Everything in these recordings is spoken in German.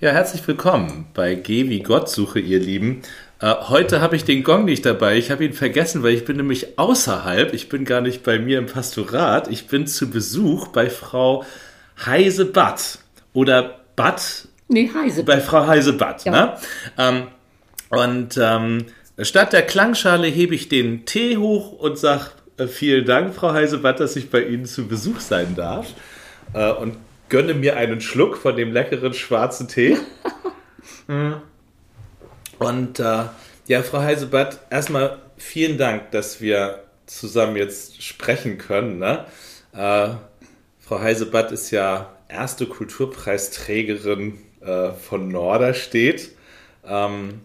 Ja, herzlich willkommen bei Geh wie Gott suche, ihr Lieben. Äh, heute habe ich den Gong nicht dabei. Ich habe ihn vergessen, weil ich bin nämlich außerhalb. Ich bin gar nicht bei mir im Pastorat. Ich bin zu Besuch bei Frau Heise Batt oder Batt. Nee, Heise. Bei Frau Heise Batt. Ja. Ne? Ähm, und ähm, statt der Klangschale hebe ich den Tee hoch und sage äh, vielen Dank, Frau Heise Batt, dass ich bei Ihnen zu Besuch sein darf. Äh, und gönne mir einen Schluck von dem leckeren schwarzen Tee. Und äh, ja, Frau Heisebatt, erstmal vielen Dank, dass wir zusammen jetzt sprechen können. Ne? Äh, Frau Heisebatt ist ja erste Kulturpreisträgerin äh, von Norderstedt. Ähm,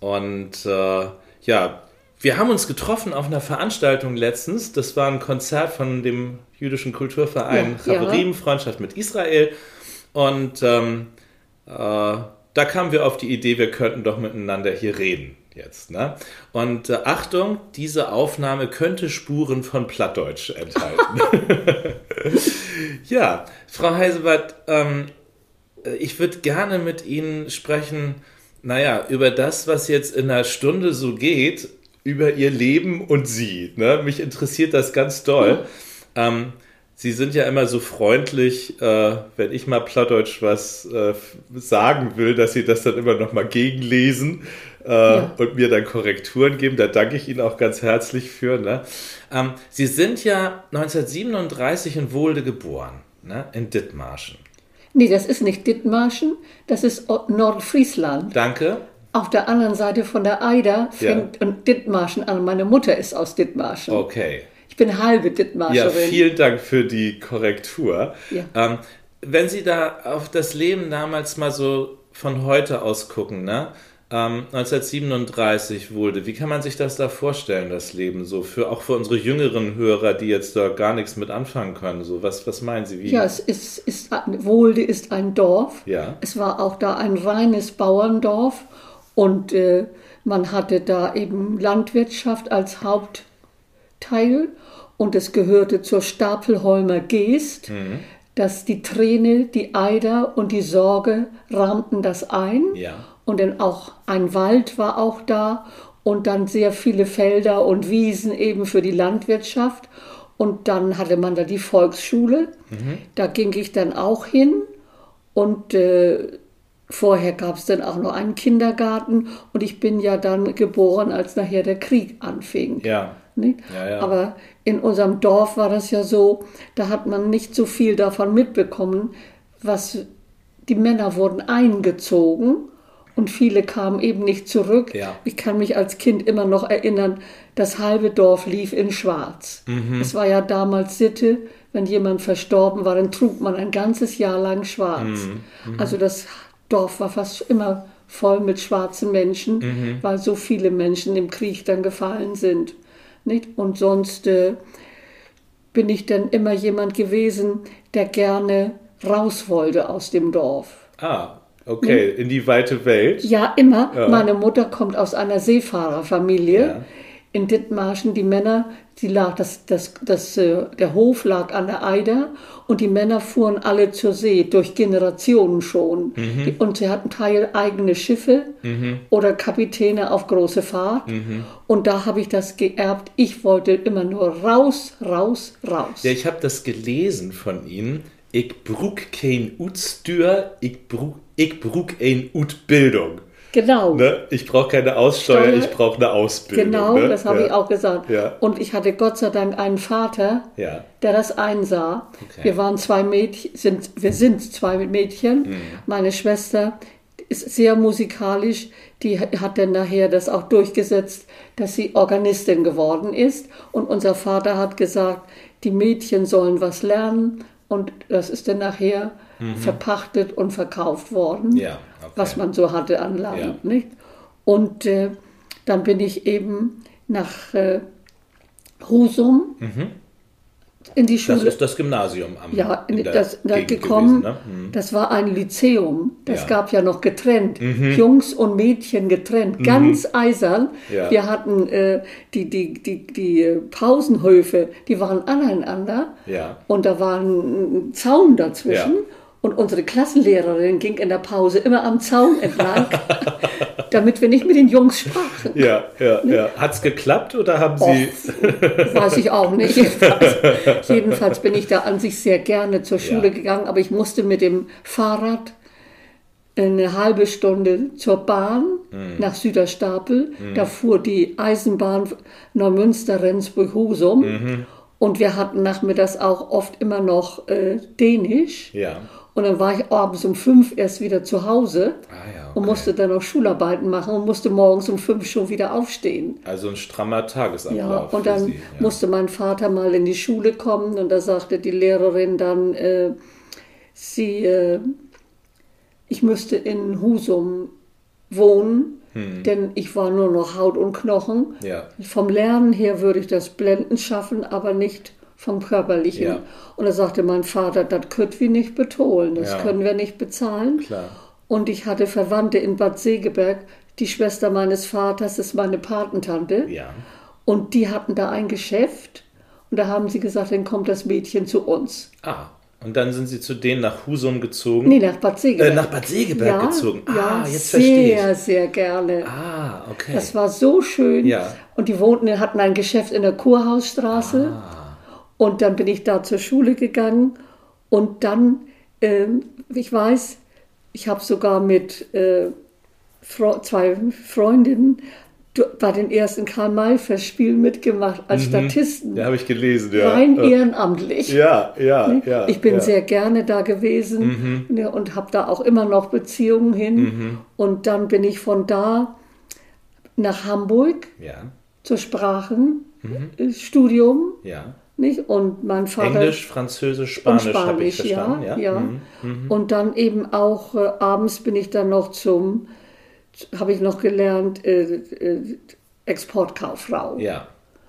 und äh, ja, wir haben uns getroffen auf einer Veranstaltung letztens. Das war ein Konzert von dem jüdischen Kulturverein Ja, ja. Chaverim, Freundschaft mit Israel. Und ähm, äh, da kamen wir auf die Idee, wir könnten doch miteinander hier reden jetzt. Ne? Und äh, Achtung, diese Aufnahme könnte Spuren von Plattdeutsch enthalten. ja, Frau Heisebart, ähm, äh, ich würde gerne mit Ihnen sprechen, naja, über das, was jetzt in einer Stunde so geht, über Ihr Leben und Sie. Ne? Mich interessiert das ganz doll. Ähm, Sie sind ja immer so freundlich, äh, wenn ich mal Plattdeutsch was äh, sagen will, dass Sie das dann immer noch mal gegenlesen äh, Ja. und mir dann Korrekturen geben. Da danke ich Ihnen auch ganz herzlich für. Ne? Ähm, Sie sind ja 1937 in Wohlde geboren, ne? in Dithmarschen. Nee, das ist nicht Dithmarschen, das ist Nordfriesland. Danke. Auf der anderen Seite von der Eider Ja. fängt und Dithmarschen an. Meine Mutter ist aus Dithmarschen. Okay. Ich bin halbe Ja, Dithmarscherin. vielen Dank für die Korrektur. Ja. Ähm, wenn Sie da auf das Leben damals mal so von heute aus gucken, ne? Ähm, 1937 wurde, wie kann man sich das da vorstellen, das Leben so, für, auch für unsere jüngeren Hörer, die jetzt da gar nichts mit anfangen können, so, was, was meinen Sie, wie? Ja, es ist, ist Wohlde ist ein Dorf. Ja. Es war auch da ein reines Bauerndorf und äh, man hatte da eben Landwirtschaft als Hauptteil und es gehörte zur Stapelholmer Geest. Mhm. Dass die Träne, die Eider und die Sorge rahmten das ein. Ja. Und dann auch ein Wald war auch da und dann sehr viele Felder und Wiesen eben für die Landwirtschaft. Und dann hatte man da die Volksschule. Da ging ich dann auch hin. Und äh, vorher gab es dann auch noch einen Kindergarten. Und ich bin ja dann geboren, als nachher der Krieg anfing. Ja. Nicht? Ja, ja. Aber in unserem Dorf war das ja so, da hat man nicht so viel davon mitbekommen, was die Männer wurden eingezogen und viele kamen eben nicht zurück. Ja. Ich kann mich als Kind immer noch erinnern, das halbe Dorf lief in Schwarz. Mhm. Es war ja damals Sitte, wenn jemand verstorben war, dann trug man ein ganzes Jahr lang schwarz. Mhm. Also das Dorf war fast immer voll mit schwarzen Menschen, Mhm. weil so viele Menschen im Krieg dann gefallen sind. Nicht? Und sonst äh, bin ich dann immer jemand gewesen, der gerne raus wollte aus dem Dorf. Ah, okay, in die weite Welt. Ja, immer. Ja. Meine Mutter kommt aus einer Seefahrerfamilie. Ja. In Dithmarschen, die Männer, die lag, das, das, das, äh, der Hof lag an der Eider und die Männer fuhren alle zur See, durch Generationen schon. Mhm. Und sie hatten teil eigene Schiffe oder Kapitäne auf große Fahrt. Mhm. Und da habe ich das geerbt. Ich wollte immer nur raus, raus, raus. Ja, ich habe das gelesen von Ihnen. Ich brug kein Utstür, ich brug, ich brug ein Utbildung. Genau. Ne? Ich brauche keine Aussteuer, Steuer. ich brauche eine Ausbildung. Genau, ne? das habe ja. ich auch gesagt. Ja. Und ich hatte Gott sei Dank einen Vater, Ja. der das einsah. Okay. Wir waren zwei Mädchen, sind, wir sind zwei Mädchen. Mhm. Meine Schwester ist sehr musikalisch, die hat dann nachher das auch durchgesetzt, dass sie Organistin geworden ist. Und unser Vater hat gesagt, die Mädchen sollen was lernen. Und das ist dann nachher verpachtet und verkauft worden, Mhm. Ja. Was man so hatte an Land. Ja. Nicht? Und äh, dann bin ich eben nach äh, Husum in die Schule. Mhm. Das ist das Gymnasium am ja, in, in das, da gekommen. gewesen, ne? Mhm. Das war ein Lyzeum. Das Ja. Mhm. gab ja noch getrennt. Jungs und Mädchen getrennt. Ganz eisern. Ja. Wir hatten äh, die, die, die, die äh, Pausenhöfe, die waren aneinander. Ja. Und da war ein Zaun dazwischen. Ja. Und unsere Klassenlehrerin ging in der Pause immer am Zaun entlang, damit wir nicht mit den Jungs sprachen. Ja, ja, ja. Hat es geklappt oder haben Sie. Och, weiß ich auch nicht. Jedenfalls, jedenfalls bin ich da an sich sehr gerne zur Schule Ja. gegangen, aber ich musste mit dem Fahrrad eine halbe Stunde zur Bahn Mhm. nach Süderstapel. Da fuhr die Eisenbahn Neumünster-Rendsburg-Husum. Mhm. Und wir hatten nachmittags auch oft immer noch äh, Dänisch. Ja. Und dann war ich abends um fünf erst wieder zu Hause Ah, ja. und musste dann noch Schularbeiten machen und musste morgens um fünf schon wieder aufstehen. Also ein strammer Tagesablauf. Ja, und dann Sie. Ja. musste mein Vater mal in die Schule kommen und da sagte die Lehrerin dann, äh, sie, äh, ich müsste in Husum wohnen, denn ich war nur noch Haut und Knochen. Hm. Ja. Vom Lernen her würde ich das Blenden schaffen, aber nicht vom Körperlichen. Ja. Und da sagte mein Vater, das können wir nicht betonen, das Ja. können wir nicht bezahlen. Klar. Und ich hatte Verwandte in Bad Segeberg. Die Schwester meines Vaters ist meine Patentante. Ja. Und die hatten da ein Geschäft. Und da haben sie gesagt, dann kommt das Mädchen zu uns. Ah, und dann sind Sie zu denen nach Husum gezogen? Nee, nach Bad Segeberg. Äh, nach Bad Segeberg ja, gezogen. Ah, ja, jetzt verstehe sehr, ich. sehr gerne. Ah, okay. Das war so schön. Ja. Und die wohnten, hatten ein Geschäft in der Kurhausstraße. Ah. Und dann bin ich da zur Schule gegangen. Und dann, ähm, ich weiß, ich habe sogar mit äh, Fre zwei Freundinnen bei den ersten Karl-May-Festspielen mitgemacht als Statisten. ja, habe ich gelesen, Mhm. ja. Rein Äh, ehrenamtlich. Ja, ja, ja. Ich bin ja. sehr gerne da gewesen ne, und habe da auch immer noch Beziehungen hin. Mhm. Und dann bin ich von da nach Hamburg Ja, zur Sprachenstudium. ja. Nicht? Und mein Vater. Englisch, Französisch, und Spanisch, habe ich verstanden. ja. Ja, ja. Mhm. Und dann eben auch äh, abends bin ich dann noch zum, habe ich noch gelernt, äh, äh, Exportkauffrau. ja.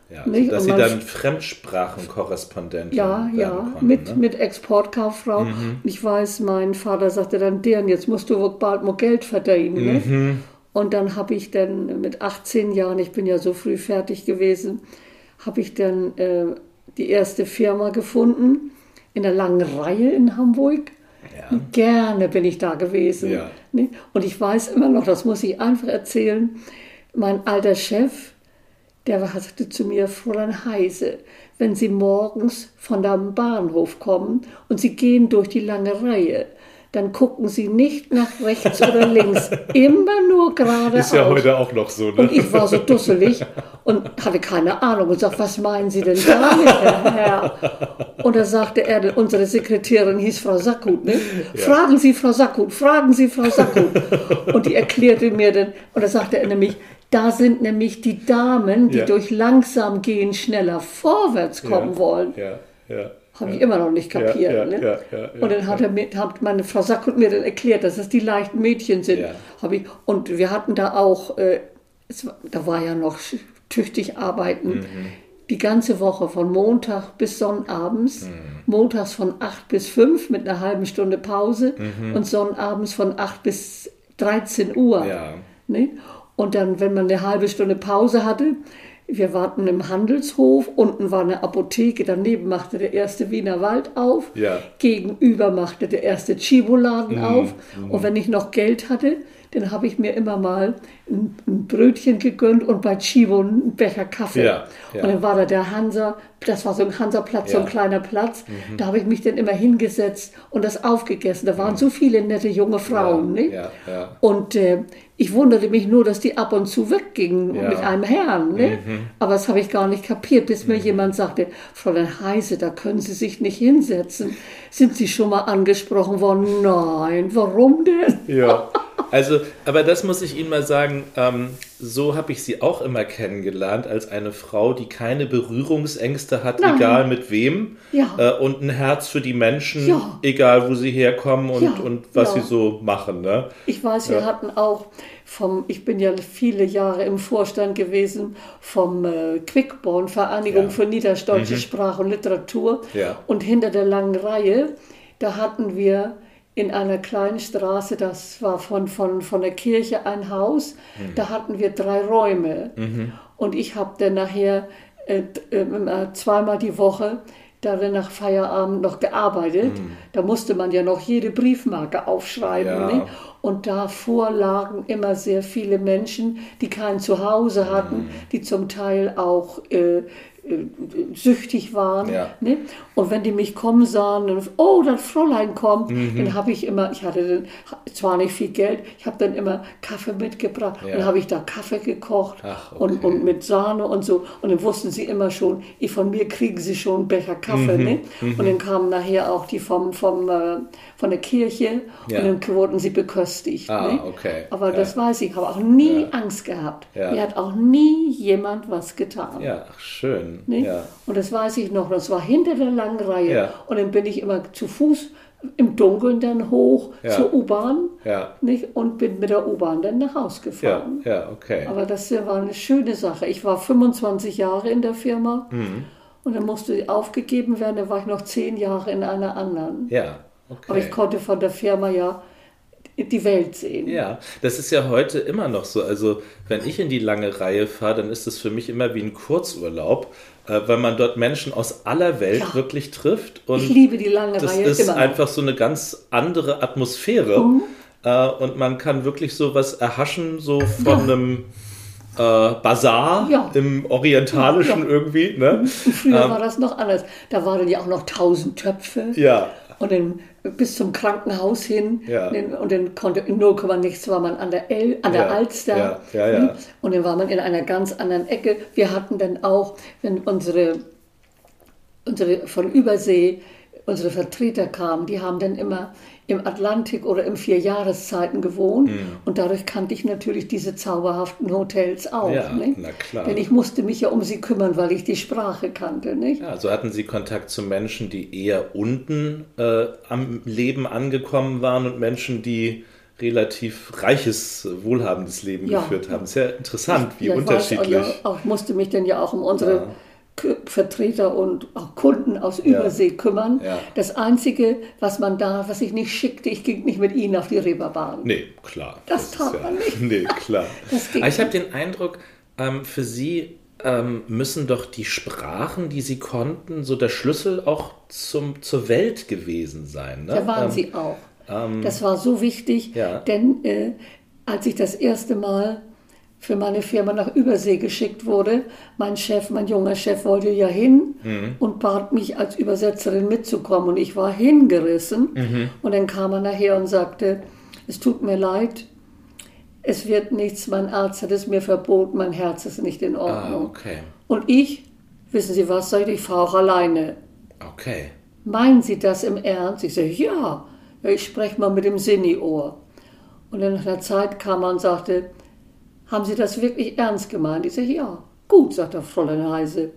ja. Also, dass Sie dann Fremdsprachenkorrespondentin Ja, ja, konnten, mit, ne? mit Exportkauffrau. Mhm. Ich weiß, mein Vater sagte dann, deren, jetzt musst du wohl bald mal Geld verdienen. Ne? Mhm. Und dann habe ich dann mit 18 Jahren, ich bin ja so früh fertig gewesen, habe ich dann äh, die erste Firma gefunden in der langen Reihe in Hamburg. Ja. Gerne bin ich da gewesen. Ja. Und ich weiß immer noch, das muss ich einfach erzählen, mein alter Chef, der sagte zu mir, Fräulein Heise, wenn Sie morgens von dem Bahnhof kommen und Sie gehen durch die lange Reihe, dann gucken Sie nicht nach rechts oder links, immer nur geradeaus. Ist ja heute auch noch so, ne? Und ich war so dusselig und hatte keine Ahnung und sagte, was meinen Sie denn damit, Herr? Und da sagte er, unsere Sekretärin hieß Frau Sackhut, ne? Fragen Sie Frau Sackhut, fragen Sie Frau Sackhut. Und die erklärte mir dann, und da sagte er nämlich, da sind nämlich die Damen, die Ja. durch langsam gehen schneller vorwärts kommen ja. wollen. Ja, ja. Habe ich immer noch nicht kapiert. ne? und dann hat, er mir, hat meine Frau Sackhut mir dann erklärt, dass es die leichten Mädchen sind. Hab ich, und wir hatten da auch, äh, es, da war ja noch tüchtig arbeiten, Mhm. die ganze Woche von Montag bis Sonnabends. Mhm. Montags von 8 bis 5 mit einer halben Stunde Pause Mhm. und Sonnabends von 8 bis 13 Uhr. Ja. Ne? Und dann, wenn man eine halbe Stunde Pause hatte, wir warten im Handelshof, unten war eine Apotheke, daneben machte der erste Wiener Wald auf, Ja. gegenüber machte der erste Chiboladen auf. Und wenn ich noch Geld hatte, dann habe ich mir immer mal ein, ein Brötchen gegönnt und bei Chibo einen Becher Kaffee. Ja, ja. Und dann war da der Hansa, das war so ein Hansaplatz, so ein Ja. Mhm. kleiner Platz. Da habe ich mich dann immer hingesetzt und das aufgegessen. Da waren so viele nette junge Frauen. Ja, ja, ja. Und äh, ich wunderte mich nur, dass die ab und zu weggingen Ja. Mhm. mit einem Herrn. Ne? Aber das habe ich gar nicht kapiert, bis mir jemand sagte, Fräulein Heise, da können Sie sich nicht hinsetzen. Sind Sie schon mal angesprochen worden? Nein, warum denn? Ja, also, aber das muss ich Ihnen mal sagen, ähm, so habe ich sie auch immer kennengelernt, als eine Frau, die keine Berührungsängste hat, Nein. egal mit wem, Ja. äh, und ein Herz für die Menschen, Ja. egal wo sie herkommen und, Ja, und was sie so machen. Ne? Ich weiß, wir hatten auch vom, ich bin ja viele Jahre im Vorstand gewesen vom äh, Quickborn, Vereinigung. Mhm. für Niederstdeutsche Sprache und Literatur. Ja. Und hinter der langen Reihe, da hatten wir in einer kleinen Straße, das war von, von, von der Kirche ein Haus, Mhm. da hatten wir drei Räume. Und ich habe dann nachher äh, d- äh, zweimal die Woche darin nach Feierabend noch gearbeitet. Da musste man ja noch jede Briefmarke aufschreiben. Ja. Ne? Und davor lagen immer sehr viele Menschen, die kein Zuhause hatten, die zum Teil auch äh, süchtig waren. Ja. Ne? Und wenn die mich kommen sahen, dann, oh, das Fräulein kommt, Mhm. dann habe ich immer, ich hatte dann zwar nicht viel Geld, ich habe dann immer Kaffee mitgebracht Ja. und dann habe ich da Kaffee gekocht Ach, okay. und, und mit Sahne und so. Und dann wussten sie immer schon, ich, von mir kriegen sie schon einen Becher Mhm. Kaffee. Ne? Und dann kamen nachher auch die vom, vom, äh, von der Kirche Ja. und dann wurden sie beköstigt. Ah, ne? okay. Aber das weiß ich, ich habe auch nie Angst gehabt. Mir hat auch nie jemand was getan. Ja, ach, schön. Ne? Ja. Und das weiß ich noch. Das war hinter der langen Reihe. Ja. Und dann bin ich immer zu Fuß im Dunkeln dann hoch Ja. zur U-Bahn Ja. nicht? und bin mit der U-Bahn dann nach Hause Ja, gefahren. ja, okay. Aber das war eine schöne Sache. Ich war 25 Jahre in der Firma Mhm. und dann musste sie aufgegeben werden. Dann war ich noch zehn Jahre in einer anderen. ja, okay. Aber ich konnte von der Firma ja die Welt sehen. Ja, das ist ja heute immer noch so. Also, wenn ich in die lange Reihe fahre, dann ist es für mich immer wie ein Kurzurlaub, äh, weil man dort Menschen aus aller Welt Ja. wirklich trifft. Und Ich liebe die lange das Reihe ist immer. noch. einfach so eine ganz andere Atmosphäre. Mhm. Äh, und man kann wirklich so was erhaschen, so von einem äh, Bazar Ja. im Orientalischen Ja. irgendwie. Ne? Früher war das noch anders. Da waren ja auch noch tausend Töpfe. Ja, Und dann bis zum Krankenhaus hin. Ja. Und dann konnte in 0, nichts war man an der, El, an der Ja, Alster. ja, ja. Und dann war man in einer ganz anderen Ecke. Wir hatten dann auch, wenn unsere, unsere von Übersee, unsere Vertreter kamen, die haben dann immer im Atlantik oder im vier Jahreszeiten gewohnt. Mhm. Und dadurch kannte ich natürlich diese zauberhaften Hotels auch. Ja, nicht? na klar. Denn ich musste mich ja um sie kümmern, weil ich die Sprache kannte. Nicht? Ja, so hatten Sie Kontakt zu Menschen, die eher unten äh, am Leben angekommen waren und Menschen, die relativ reiches, wohlhabendes Leben Ja. geführt haben. Sehr interessant, wie Ja, ich weiß, unterschiedlich. also auch musste mich dann ja auch um unsere Vertreter und auch Kunden aus Übersee kümmern. Ja. Das Einzige, was man da, was ich nicht schickte, ich ging nicht mit ihnen auf die Reeperbahn. Nee, klar. Das tat ist man nicht. Nee, klar. Das ging Aber ich habe den Eindruck, ähm, für Sie ähm, müssen doch die Sprachen, die Sie konnten, so der Schlüssel auch zum, zur Welt gewesen sein. Ne? Da waren Ähm, sie auch. das war so wichtig, Ja. denn äh, als ich das erste Mal für meine Firma nach Übersee geschickt wurde, mein Chef, mein junger Chef wollte ja hin Mhm. und bat mich als Übersetzerin mitzukommen und ich war hingerissen Mhm. und dann kam er nachher und sagte, es tut mir leid, es wird nichts, mein Arzt hat es mir verboten, mein Herz ist nicht in Ah, Ordnung. okay. Und ich, wissen Sie was, sag ich, fahre auch alleine. Okay. Meinen Sie das im Ernst? Ich sage, ja, ich spreche mal mit dem Sinni-Ohr. Und dann nach einer Zeit kam er und sagte, haben Sie das wirklich ernst gemeint? Ich sage, ja. Gut, sagt der Fräulein Heise.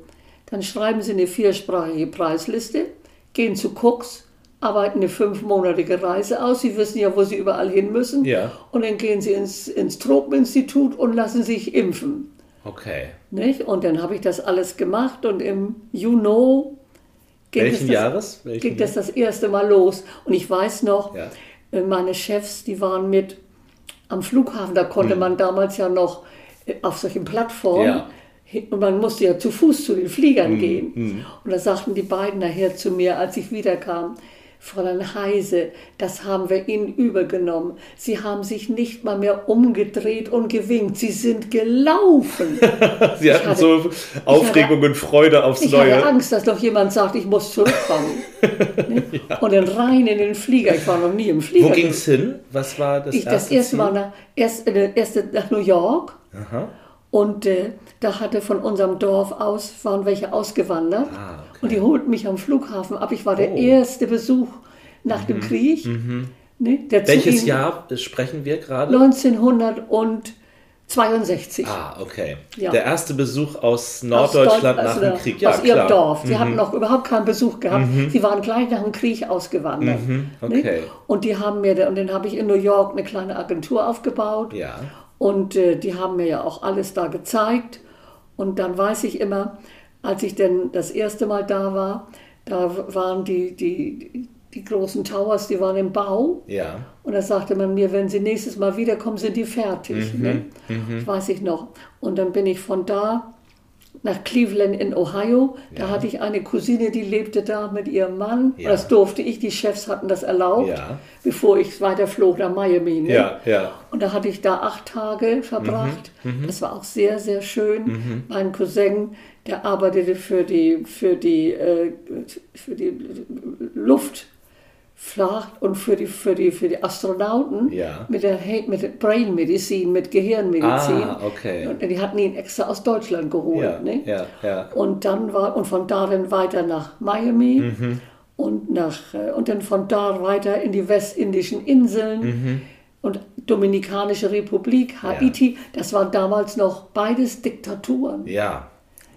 Dann schreiben Sie eine viersprachige Preisliste, gehen zu Cooks, arbeiten eine fünfmonatige Reise aus. Sie wissen ja, wo Sie überall hin müssen. Ja. Und dann gehen Sie ins, ins Tropeninstitut und lassen sich impfen. Okay. Nicht? Und dann habe ich das alles gemacht und im Juni ging, Welchen das, Jahres? Welchen ging das das erste Mal los. Und ich weiß noch, Ja. äh, meine Chefs, die waren mit am Flughafen, da konnte man damals ja noch äh, auf solchen Plattformen. Ja. Und man musste ja zu Fuß zu den Fliegern gehen. Und da sagten die beiden nachher zu mir, als ich wiederkam, Fräulein Heise, das haben wir Ihnen übergenommen. Sie haben sich nicht mal mehr umgedreht und gewinkt. Sie sind gelaufen. Sie hatten hatte- so Aufregung und Freude aufs Ich Neue. hatte Angst, dass noch jemand sagt, ich muss zurückkommen. ne? Und dann rein in den Flieger. Ich war noch nie im Flieger. Wo ging es hin? Was war das ich das erste erste Ziel? Mal nach, erst, äh, erste nach New York. Aha. Und äh, da hatte von unserem Dorf aus, waren welche ausgewandert. Ah, okay. Und die holten mich am Flughafen ab. Ich war der Oh. erste Besuch nach dem Krieg. Ne, Mhm. Welches ihnen- Jahr sprechen wir gerade? 1962. Ah, okay. Ja. Der erste Besuch aus Aus Norddeutschland Deu- nach also dem da- Krieg. Ja, aus klar. Mhm. ihrem Dorf. Sie hatten noch überhaupt keinen Besuch gehabt. Sie waren gleich nach dem Krieg ausgewandert. okay. Ne? Und die haben mir, und dann habe ich in New York eine kleine Agentur aufgebaut. Ja. Und äh, die haben mir ja auch alles da gezeigt. Und dann weiß ich immer, als ich denn das erste Mal da war, da waren die, die, die großen Towers, die waren im Bau. Ja. Und da sagte man mir, wenn Sie nächstes Mal wiederkommen, sind die fertig. Mhm, Ne? Das weiß ich noch. Und dann bin ich von da nach Cleveland in Ohio. Da Ja. hatte ich eine Cousine, die lebte da mit ihrem Mann. Ja. Das durfte ich, die Chefs hatten das erlaubt, Ja. bevor ich weiterflog nach Miami. Ne? Ja, ja. Und da hatte ich da acht Tage verbracht. Mhm, Das war auch sehr, sehr schön. Mein Cousin, der arbeitete für die, für die, äh, für die Luftfahrt und für die, für die, für die Astronauten Ja. mit der, mit Brainmedizin, mit Gehirnmedizin. Ah, okay. Und die hatten ihn extra aus Deutschland geholt. Ja, ne? ja, ja. Und dann war, und von da dann weiter nach Miami Mhm. und nach, äh, und dann von da weiter in die westindischen Inseln Mhm. und Dominikanische Republik, Haiti, das waren damals noch beides Diktaturen. Ja,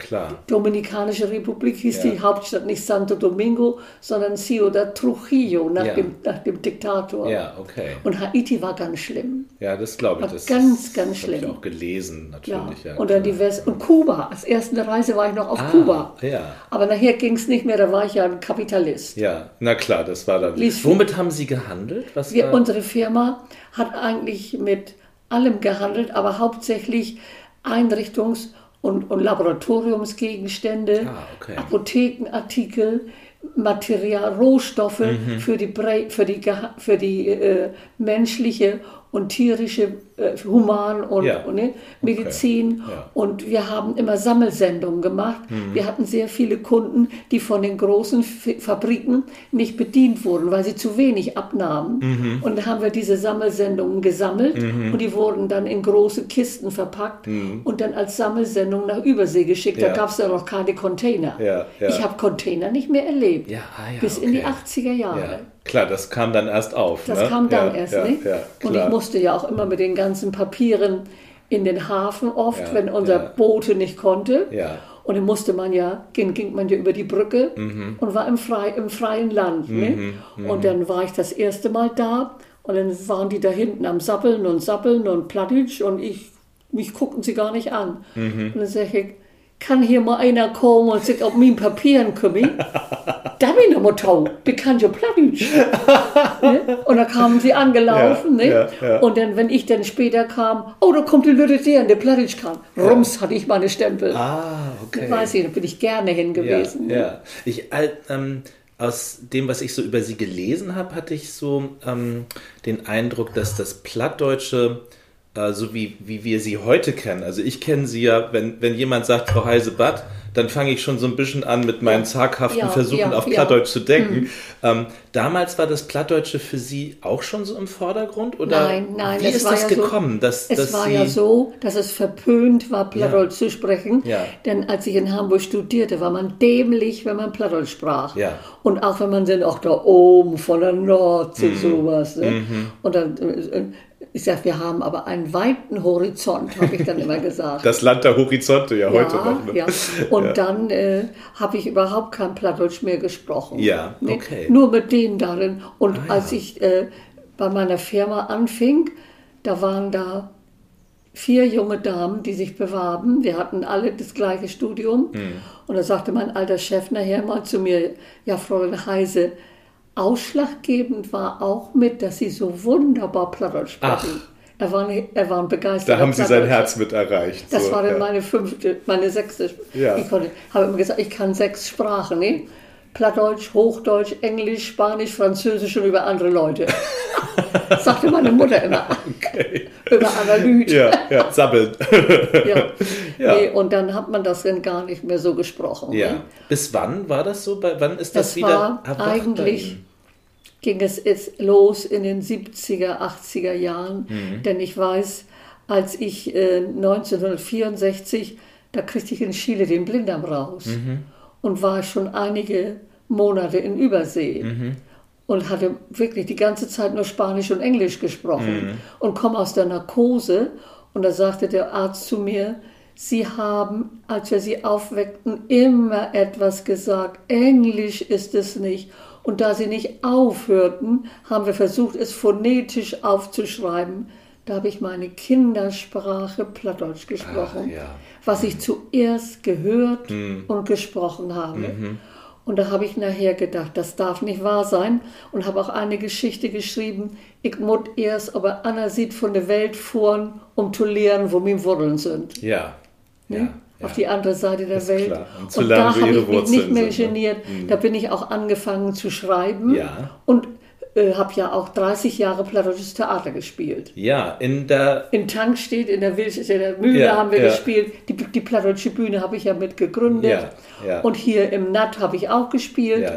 klar. Dominikanische Republik hieß Ja. die Hauptstadt nicht Santo Domingo, sondern Ciudad Trujillo nach, Ja. dem, nach dem Diktator. Ja, okay. Und Haiti war ganz schlimm. Ja, das glaube ich. War Das ganz, ganz das schlimm. Ich auch gelesen, Ja. natürlich. Ja, und dann die klar. West und Kuba. Als erste Reise war ich noch auf Ah, Kuba. ja. Aber nachher ging es nicht mehr, da war ich ja ein Kapitalist. Ja, na klar, das war dann. Lies- Womit haben Sie gehandelt? Was Wir, unsere Firma hat eigentlich mit allem gehandelt, aber hauptsächlich Einrichtungs- und, und Laboratoriumsgegenstände, Ah, okay. Apothekenartikel, Material, Rohstoffe Mhm. für die, für die, für die äh, menschliche und tierische, Human- und, Ja. und ne, Medizin. Ja. Mhm. Und wir haben immer Sammelsendungen gemacht. Wir hatten sehr viele Kunden, die von den großen Fabriken nicht bedient wurden, weil sie zu wenig abnahmen. Mhm. Und dann haben wir diese Sammelsendungen gesammelt und die wurden dann in große Kisten verpackt und dann als Sammelsendung nach Übersee geschickt. Mhm. Ja. Da gab es ja noch keine Container. Ja, ja. Ich habe Container nicht mehr erlebt. Ja, ah, ja, bis in die okay. 80er Jahre. ja, klar, das kam dann erst auf. Das ne? kam dann ja, erst, ja, ne? Ja, und ich musste ja auch immer mit den ganzen Papieren in den Hafen oft, Ja, wenn unser ja. Boote nicht konnte. Ja. Und dann musste man ja, ging, ging man ja über die Brücke Mhm. und war im, frei, im freien Land. Ne? Und dann war ich das erste Mal da und dann waren die da hinten am Sappeln und Sappeln und Plattitsch und ich, mich guckten sie gar nicht an. Mhm. Und dann sage ich, kann hier mal einer kommen und sich auf meine Papieren kümmern? da bin ich noch mal tau, bekannt ja Plattitsch. ne? Und da kamen sie angelaufen. Ja, ne? ja, ja. Und dann, wenn ich dann später kam, oh, da kommt die Leute der, der Plattitsch kam. Rums hatte ich meine Stempel. Ah, okay. Weiß ich, da bin ich gerne hin gewesen. Ja, ja. Ich, all- ähm, aus dem, was ich so über sie gelesen habe, hatte ich so ähm, den Eindruck, dass das Plattdeutsche, äh, so wie, wie wir sie heute kennen, also ich kenne sie ja, wenn, wenn jemand sagt, Frau Heise-Batt, dann fange ich schon so ein bisschen an mit meinen zaghaften Ja, Versuchen ja, auf ja. Plattdeutsch zu denken. Ähm, damals war das Plattdeutsche für Sie auch schon so im Vordergrund? Oder Nein, nein, wie es ist war das ja so- gekommen? dass, Es dass war Sie, ja so, dass es verpönt war, Plattdeutsch zu sprechen. Ja. Denn als ich in Hamburg studierte, war man dämlich, wenn man Plattdeutsch sprach. Ja. Und auch wenn man dann auch da oben von der Nordsee Mhm. sowas. Ne? Und dann, äh, ich sag, wir haben aber einen weiten Horizont, habe ich dann immer gesagt. das Land der Horizonte ja, heute noch. Ne? Ja. Und dann äh, habe ich überhaupt kein Plattdeutsch mehr gesprochen. Ja, Ne? okay. Nur mit denen darin. Und Ah, ja. als ich äh, bei meiner Firma anfing, da waren da vier junge Damen, die sich bewarben. Wir hatten alle das gleiche Studium. Hm. Und da sagte mein alter Chef nachher mal zu mir, ja, Fräulein Heise, ausschlaggebend war auch mit, dass Sie so wunderbar Plattdeutsch sprechen. Er war, ein- er war ein begeisterter Da haben Sie sein. Herz mit erreicht. Das so, war dann ja. meine fünfte, meine sechste. Ja. Ich konnte, habe immer gesagt, ich kann sechs Sprachen, ne? Plattdeutsch, Hochdeutsch, Englisch, Spanisch, Französisch und über andere Leute. Sagte meine Mutter immer. Okay. Über Analyt. Ja, ja, sabbeln. Ja. Ja. Nee, und dann hat man das dann gar nicht mehr so gesprochen. Ja. Ne? Bis wann war das so? Bei, wann ist das, Das wieder war eigentlich? Ging es jetzt los in den 70er, 80er Jahren. Mhm. Denn ich weiß, als ich äh, 1964, da kriegte ich in Chile den Blinddarm raus Mhm. und war schon einige Monate in Übersee. Mhm. Und hatte wirklich die ganze Zeit nur Spanisch und Englisch Mhm. gesprochen und komme aus der Narkose. Und da sagte der Arzt zu mir, Sie haben, als wir Sie aufweckten, immer etwas gesagt. Englisch ist es nicht. Und da Sie nicht aufhörten, haben wir versucht, es phonetisch aufzuschreiben. Da habe ich meine Kindersprache Plattdeutsch gesprochen, Ach, ja. was ich zuerst gehört und gesprochen habe. Und da habe ich nachher gedacht, das darf nicht wahr sein. Und habe auch eine Geschichte geschrieben. Ich muss erst aber Anna sieht von der Welt fahren, um zu lernen, wo meine Wurzeln sind. Ja. Ja. Ne? auf die andere Seite der Ist Welt. klar. Und Und da habe ich mich nicht mehr sind, ne? geniert. Da bin ich auch angefangen zu schreiben Ja. und äh, habe ja auch 30 Jahre plattdeutsches Theater gespielt. Ja, in der. In Tankstedt, in der, Wild, in der Mühle Ja, haben wir gespielt. Die, die plattdeutsche Bühne habe ich ja mit gegründet. Ja, ja. Und hier im NAT habe ich auch gespielt.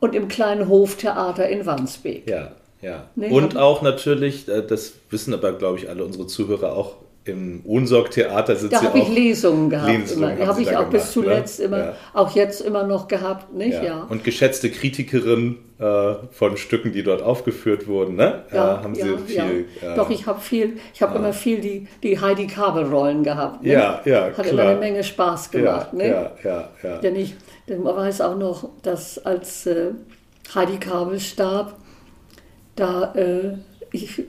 Und im kleinen Hoftheater in Wandsbek. Ja, ja. Nee, und auch natürlich, äh, das wissen aber, glaube ich, alle unsere Zuhörer auch, im Ohnsorg-Theater sind Da sie habe ich. Lesungen gehabt. Lesungen immer. Habe Sie ich auch bis gemacht, zuletzt ne? immer, Ja. auch jetzt immer noch gehabt, nicht? Ja. Ja. Und geschätzte Kritikerin äh, von Stücken, die dort aufgeführt wurden, ne? Ja, haben ja, sie viel. äh, Doch, ich habe viel, ich habe immer viel die, die Heidi Kabel-Rollen gehabt. Ne? Ja, ja, Hat immer klar. eine Menge Spaß gemacht. ne? ja, ja, ja. Denn ich denn man weiß auch noch, dass als äh, Heidi Kabel starb, da äh, ich, äh,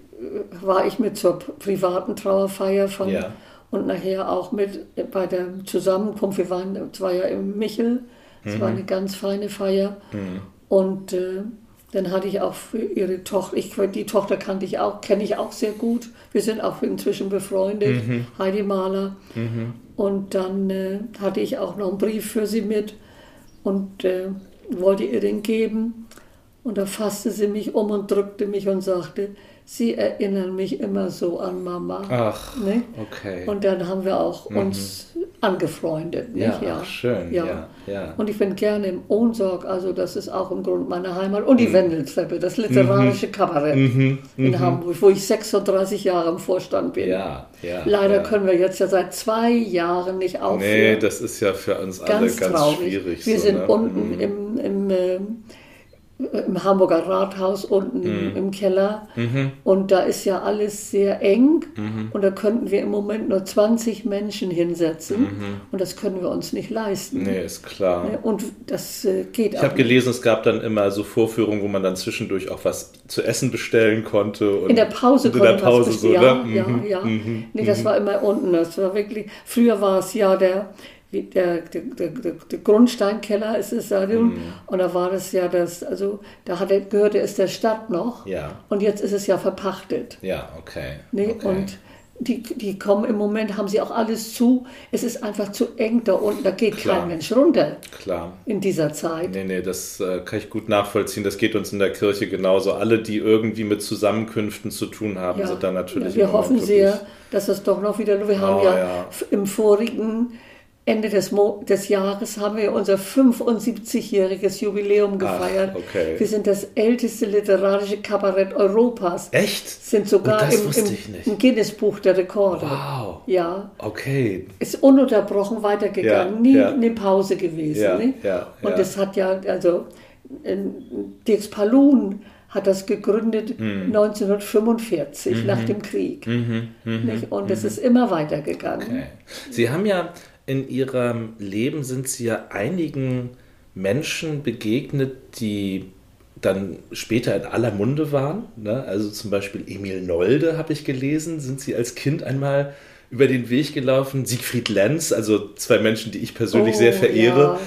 war ich mit zur privaten Trauerfeier von Ja. und nachher auch mit bei der Zusammenkunft. Wir waren, es war ja im Michel, es Mhm. war eine ganz feine Feier. Und äh, dann hatte ich auch für ihre Tochter, ich, die Tochter kannte ich auch, kenne ich auch sehr gut. Wir sind auch inzwischen befreundet, Mhm. Heidi Mahler. Und dann äh, hatte ich auch noch einen Brief für sie mit und äh, wollte ihr den geben. Und da fasste sie mich um und drückte mich und sagte, Sie erinnern mich immer so an Mama. Ach, Ne? okay. Und dann haben wir auch uns angefreundet. Nicht? Ja, ach, schön, ja, ja. Und ich bin gerne im Ohnsorg, also das ist auch im Grunde meine Heimat. Und die Mhm. Wendeltreppe, das literarische Kabarett in Hamburg, wo ich 36 Jahre im Vorstand bin. ja, ja. Leider ja. können wir jetzt ja seit zwei Jahren nicht aufhören. Nee, das ist ja für uns alle ganz, ganz traurig. schwierig. Wir so, sind ne? unten im, im, ähm, im Hamburger Rathaus, unten Mhm. im, Keller. Und da ist ja alles sehr eng. Mhm. Und da könnten wir im Moment nur 20 Menschen hinsetzen. Und das können wir uns nicht leisten. Mhm. Nee, ist klar. Ne? Und das äh, geht Ich auch habe gelesen, es gab dann immer so Vorführungen, wo man dann zwischendurch auch was zu essen bestellen konnte. Und In der Pause und in der konnte Pause so, ne? Ja, Mhm, ja, ja. mhm, nee, das war immer unten. Das war wirklich, früher war es ja der, der, der, der, der, Grundsteinkeller ist es ja. Mhm. Und da war das ja das, also da hatte, gehörte es der Stadt noch. Ja. Und jetzt ist es ja verpachtet. Ja, okay. Nee? okay. Und die, die kommen im Moment, haben sie auch alles zu. Es ist einfach zu eng da unten. Da geht Klar. kein Mensch runter Klar. in dieser Zeit. Nee, nee, das äh, kann ich gut nachvollziehen. Das geht uns in der Kirche genauso. Alle, die irgendwie mit Zusammenkünften zu tun haben, Ja. sind da natürlich. Ja, wir hoffen sehr, dass es doch noch wieder. Wir haben Oh, ja, ja. f- im vorigen Ende des, Mo des Jahres haben wir unser 75-jähriges Jubiläum gefeiert. okay. Wir sind das älteste literarische Kabarett Europas. Echt? Sind sogar im, im, im Guinness-Buch der Rekorde. Wow. Ja, Okay. ist ununterbrochen weitergegangen, Ja, nie ja. eine Pause gewesen. Ja, ne? ja, Und das hat ja, also äh, Dirks Palun hat das gegründet Hm. 1945 Mhm. nach dem Krieg. nicht? Und es ist immer weitergegangen. Okay. Sie haben ja in Ihrem Leben sind Sie ja einigen Menschen begegnet, die dann später in aller Munde waren. Ne? Also zum Beispiel Emil Nolde habe ich gelesen. Sind Sie als Kind einmal über den Weg gelaufen? Siegfried Lenz, also zwei Menschen, die ich persönlich Oh, sehr verehre.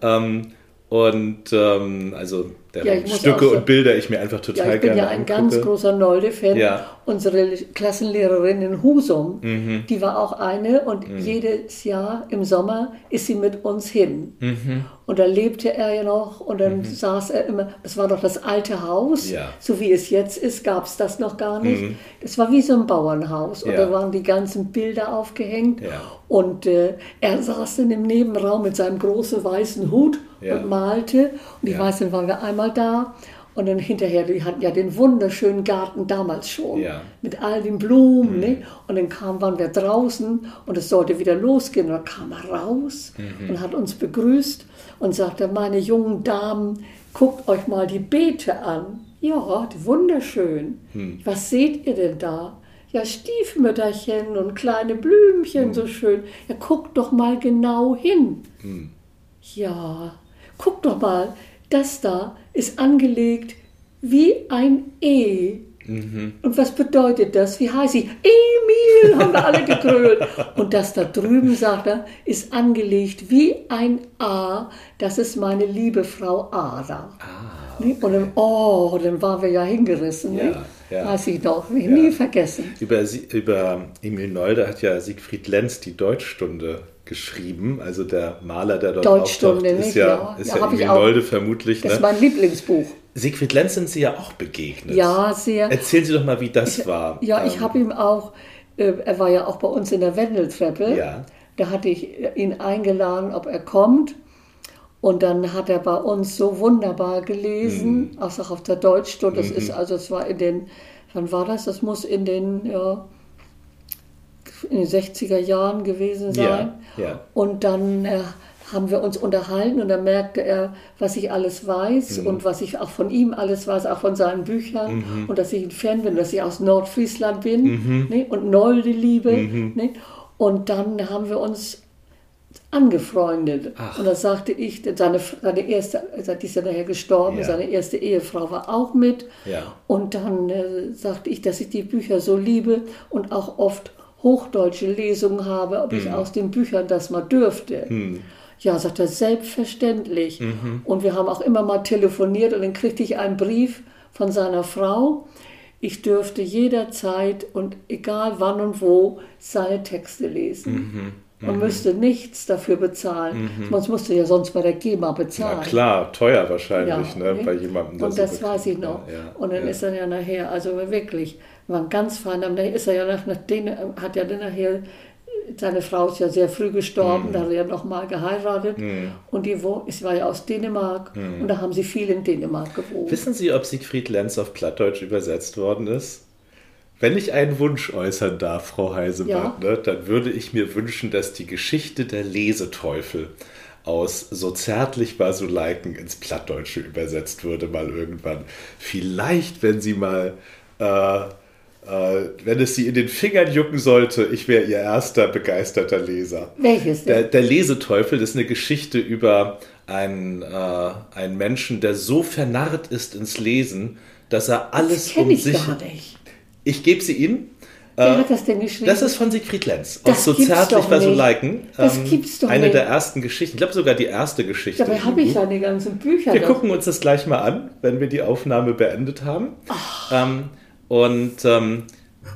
ja, Ähm, und ähm, also Ja, deren muss Stücke und Bilder ich mir einfach total Ja, ich bin gerne ja ein angucke. ganz großer Nolde-Fan. Ja. Unsere Klassenlehrerin in Husum, Mhm. die war auch eine und jedes Jahr im Sommer ist sie mit uns hin. Mhm. Und da lebte er ja noch und dann saß er immer, das war doch das alte Haus, Ja. so wie es jetzt ist, gab es das noch gar nicht. Das war wie so ein Bauernhaus und Mhm. Ja. da waren die ganzen Bilder aufgehängt Ja. und äh, er saß dann im Nebenraum mit seinem großen weißen Hut Ja. und malte und ich Ja. weiß, dann waren wir einmal da und dann hinterher, die hatten ja den wunderschönen Garten damals schon Ja. Mhm. mit all den Blumen. Ne? Und dann kam, waren wir draußen und es sollte wieder losgehen. Und dann kam er raus Mhm. und hat uns begrüßt und sagte, meine jungen Damen, guckt euch mal die Beete an. Ja, die wunderschön. Hm. Was seht ihr denn da? Ja, Stiefmütterchen und kleine Blümchen, Hm. so schön. Ja, guckt doch mal genau hin. Ja, guck doch mal, das da ist angelegt wie ein E. Und was bedeutet das? Wie heißt sie? Emil haben wir alle gegrölt. Und das da drüben, sagt er, ist angelegt wie ein A. Das ist meine liebe Frau Ada. Ah, okay. Und dann, oh, dann waren wir ja hingerissen. Ja, ja. Weiß ich noch, ja. nie vergessen. Über, über Emil Nolde hat ja Siegfried Lenz die Deutschstunde geschrieben. Also der Maler, der dort Deutschstunde, auftaucht, ist ja, ja, ist ja, ja Nolde vermutlich. Das ne? ist mein Lieblingsbuch. Siegfried Lenz sind Sie ja auch begegnet. Ja, sehr. Erzählen Sie doch mal, wie das ich, war. Ja, ich ähm, habe ihm auch, äh, er war ja auch bei uns in der Wendeltreppe. Ja. Da hatte ich ihn eingeladen, ob er kommt. Und dann hat er bei uns so wunderbar gelesen, mhm. auch auf der Deutschstunde. Das mhm. ist also, es war in den, wann war das? Das muss in den, ja, in den 60er Jahren gewesen sein. Ja, ja. Und dann äh, haben wir uns unterhalten und dann merkte er, was ich alles weiß mhm. und was ich auch von ihm alles weiß, auch von seinen Büchern mhm. und dass ich ein Fan bin, dass ich aus Nordfriesland bin mhm. ne, und Nolde liebe. Mhm. Ne, und dann haben wir uns angefreundet. Ach. Und da sagte ich, seine, seine erste, die ist ja nachher gestorben, ja. seine erste Ehefrau war auch mit. Ja. Und dann äh, sagte ich, dass ich die Bücher so liebe und auch oft hochdeutsche Lesungen habe, ob ich hm. aus den Büchern das mal dürfte. Hm. Ja, sagt er, selbstverständlich. Mhm. Und wir haben auch immer mal telefoniert und dann kriegte ich einen Brief von seiner Frau. Ich dürfte jederzeit und egal wann und wo seine Texte lesen. Mhm. Man mhm. müsste nichts dafür bezahlen. Mhm. Man musste ja sonst bei der GEMA bezahlen. Ja klar, teuer wahrscheinlich, ja, ne, bei jemandem. Und das weiß ich noch. Ja, und dann ja. ist er ja nachher, also wirklich, war ganz fein. Dann ist er ja nach, nach Dänemark, hat ja dann nachher seine Frau ist ja sehr früh gestorben, mhm. da hat er ja nochmal geheiratet. Mhm. Und die ich war ja aus Dänemark mhm. und da haben sie viel in Dänemark gewohnt. Wissen Sie, ob Siegfried Lenz auf Plattdeutsch übersetzt worden ist? Wenn ich einen Wunsch äußern darf, Frau Heisemann, ja. ne, dann würde ich mir wünschen, dass die Geschichte der Leseteufel aus So zärtlich war so Leiken ins Plattdeutsche übersetzt würde, mal irgendwann. Vielleicht, wenn Sie mal äh, wenn es sie in den Fingern jucken sollte, ich wäre ihr erster begeisterter Leser. Welches? Der, der Leseteufel das ist eine Geschichte über einen, äh, einen Menschen, der so vernarrt ist ins Lesen, dass er alles das um ich sich. Gar nicht. Ich gebe sie Ihnen. Wer äh, hat das denn geschrieben? Das ist von Siegfried Lenz. Das aus So zärtlich war so liken. Das ähm, gibt's doch Eine nicht. der ersten Geschichten. Ich glaube sogar die erste Geschichte. Dabei habe ich seine ganzen Bücher. Wir doch. gucken uns das gleich mal an, wenn wir die Aufnahme beendet haben. Ähm, und ähm,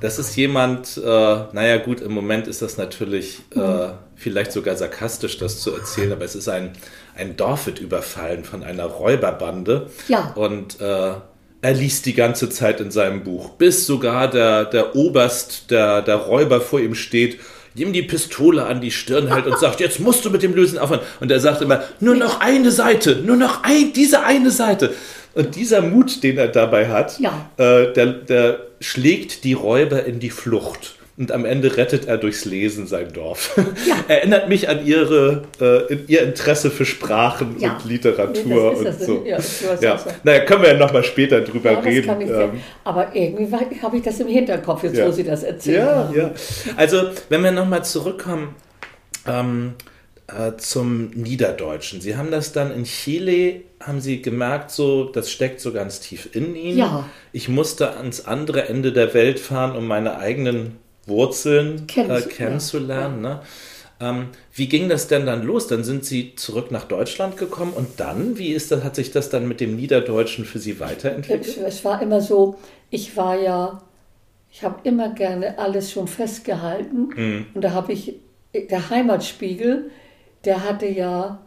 das ist jemand, äh, naja gut, im Moment ist das natürlich äh, vielleicht sogar sarkastisch, das zu erzählen, aber es ist ein, ein Dorf wird überfallen von einer Räuberbande. Ja. Und äh, er liest die ganze Zeit in seinem Buch, bis sogar der, der Oberst, der, der Räuber vor ihm steht ihm die Pistole an die Stirn hält und sagt, jetzt musst du mit dem Lösen aufhören. Und er sagt immer, nur noch eine Seite, nur noch ein, diese eine Seite. Und dieser Mut, den er dabei hat, ja. äh, der, der schlägt die Räuber in die Flucht. Und am Ende rettet er durchs Lesen sein Dorf. Ja. Erinnert mich an ihre, äh, ihr Interesse für Sprachen ja. und Literatur nee, und so. Ja, ja. Naja, können wir ja nochmal später drüber ja, reden. Ähm, aber irgendwie habe ich das im Hinterkopf, jetzt wo Sie das erzählen. Ja, ja. Also, wenn wir nochmal zurückkommen, ähm, äh, zum Niederdeutschen. Sie haben das dann in Chile, haben Sie gemerkt, so, das steckt so ganz tief in Ihnen. Ja. Ich musste ans andere Ende der Welt fahren, um meine eigenen Wurzeln äh, kennenzulernen. Ja. Ne? Ähm, wie ging das denn dann los? Dann sind Sie zurück nach Deutschland gekommen und dann, wie ist das, hat sich das dann mit dem Niederdeutschen für Sie weiterentwickelt? Es war immer so, ich war ja, ich habe immer gerne alles schon festgehalten mhm. und da habe ich, der Heimatspiegel, der hatte ja,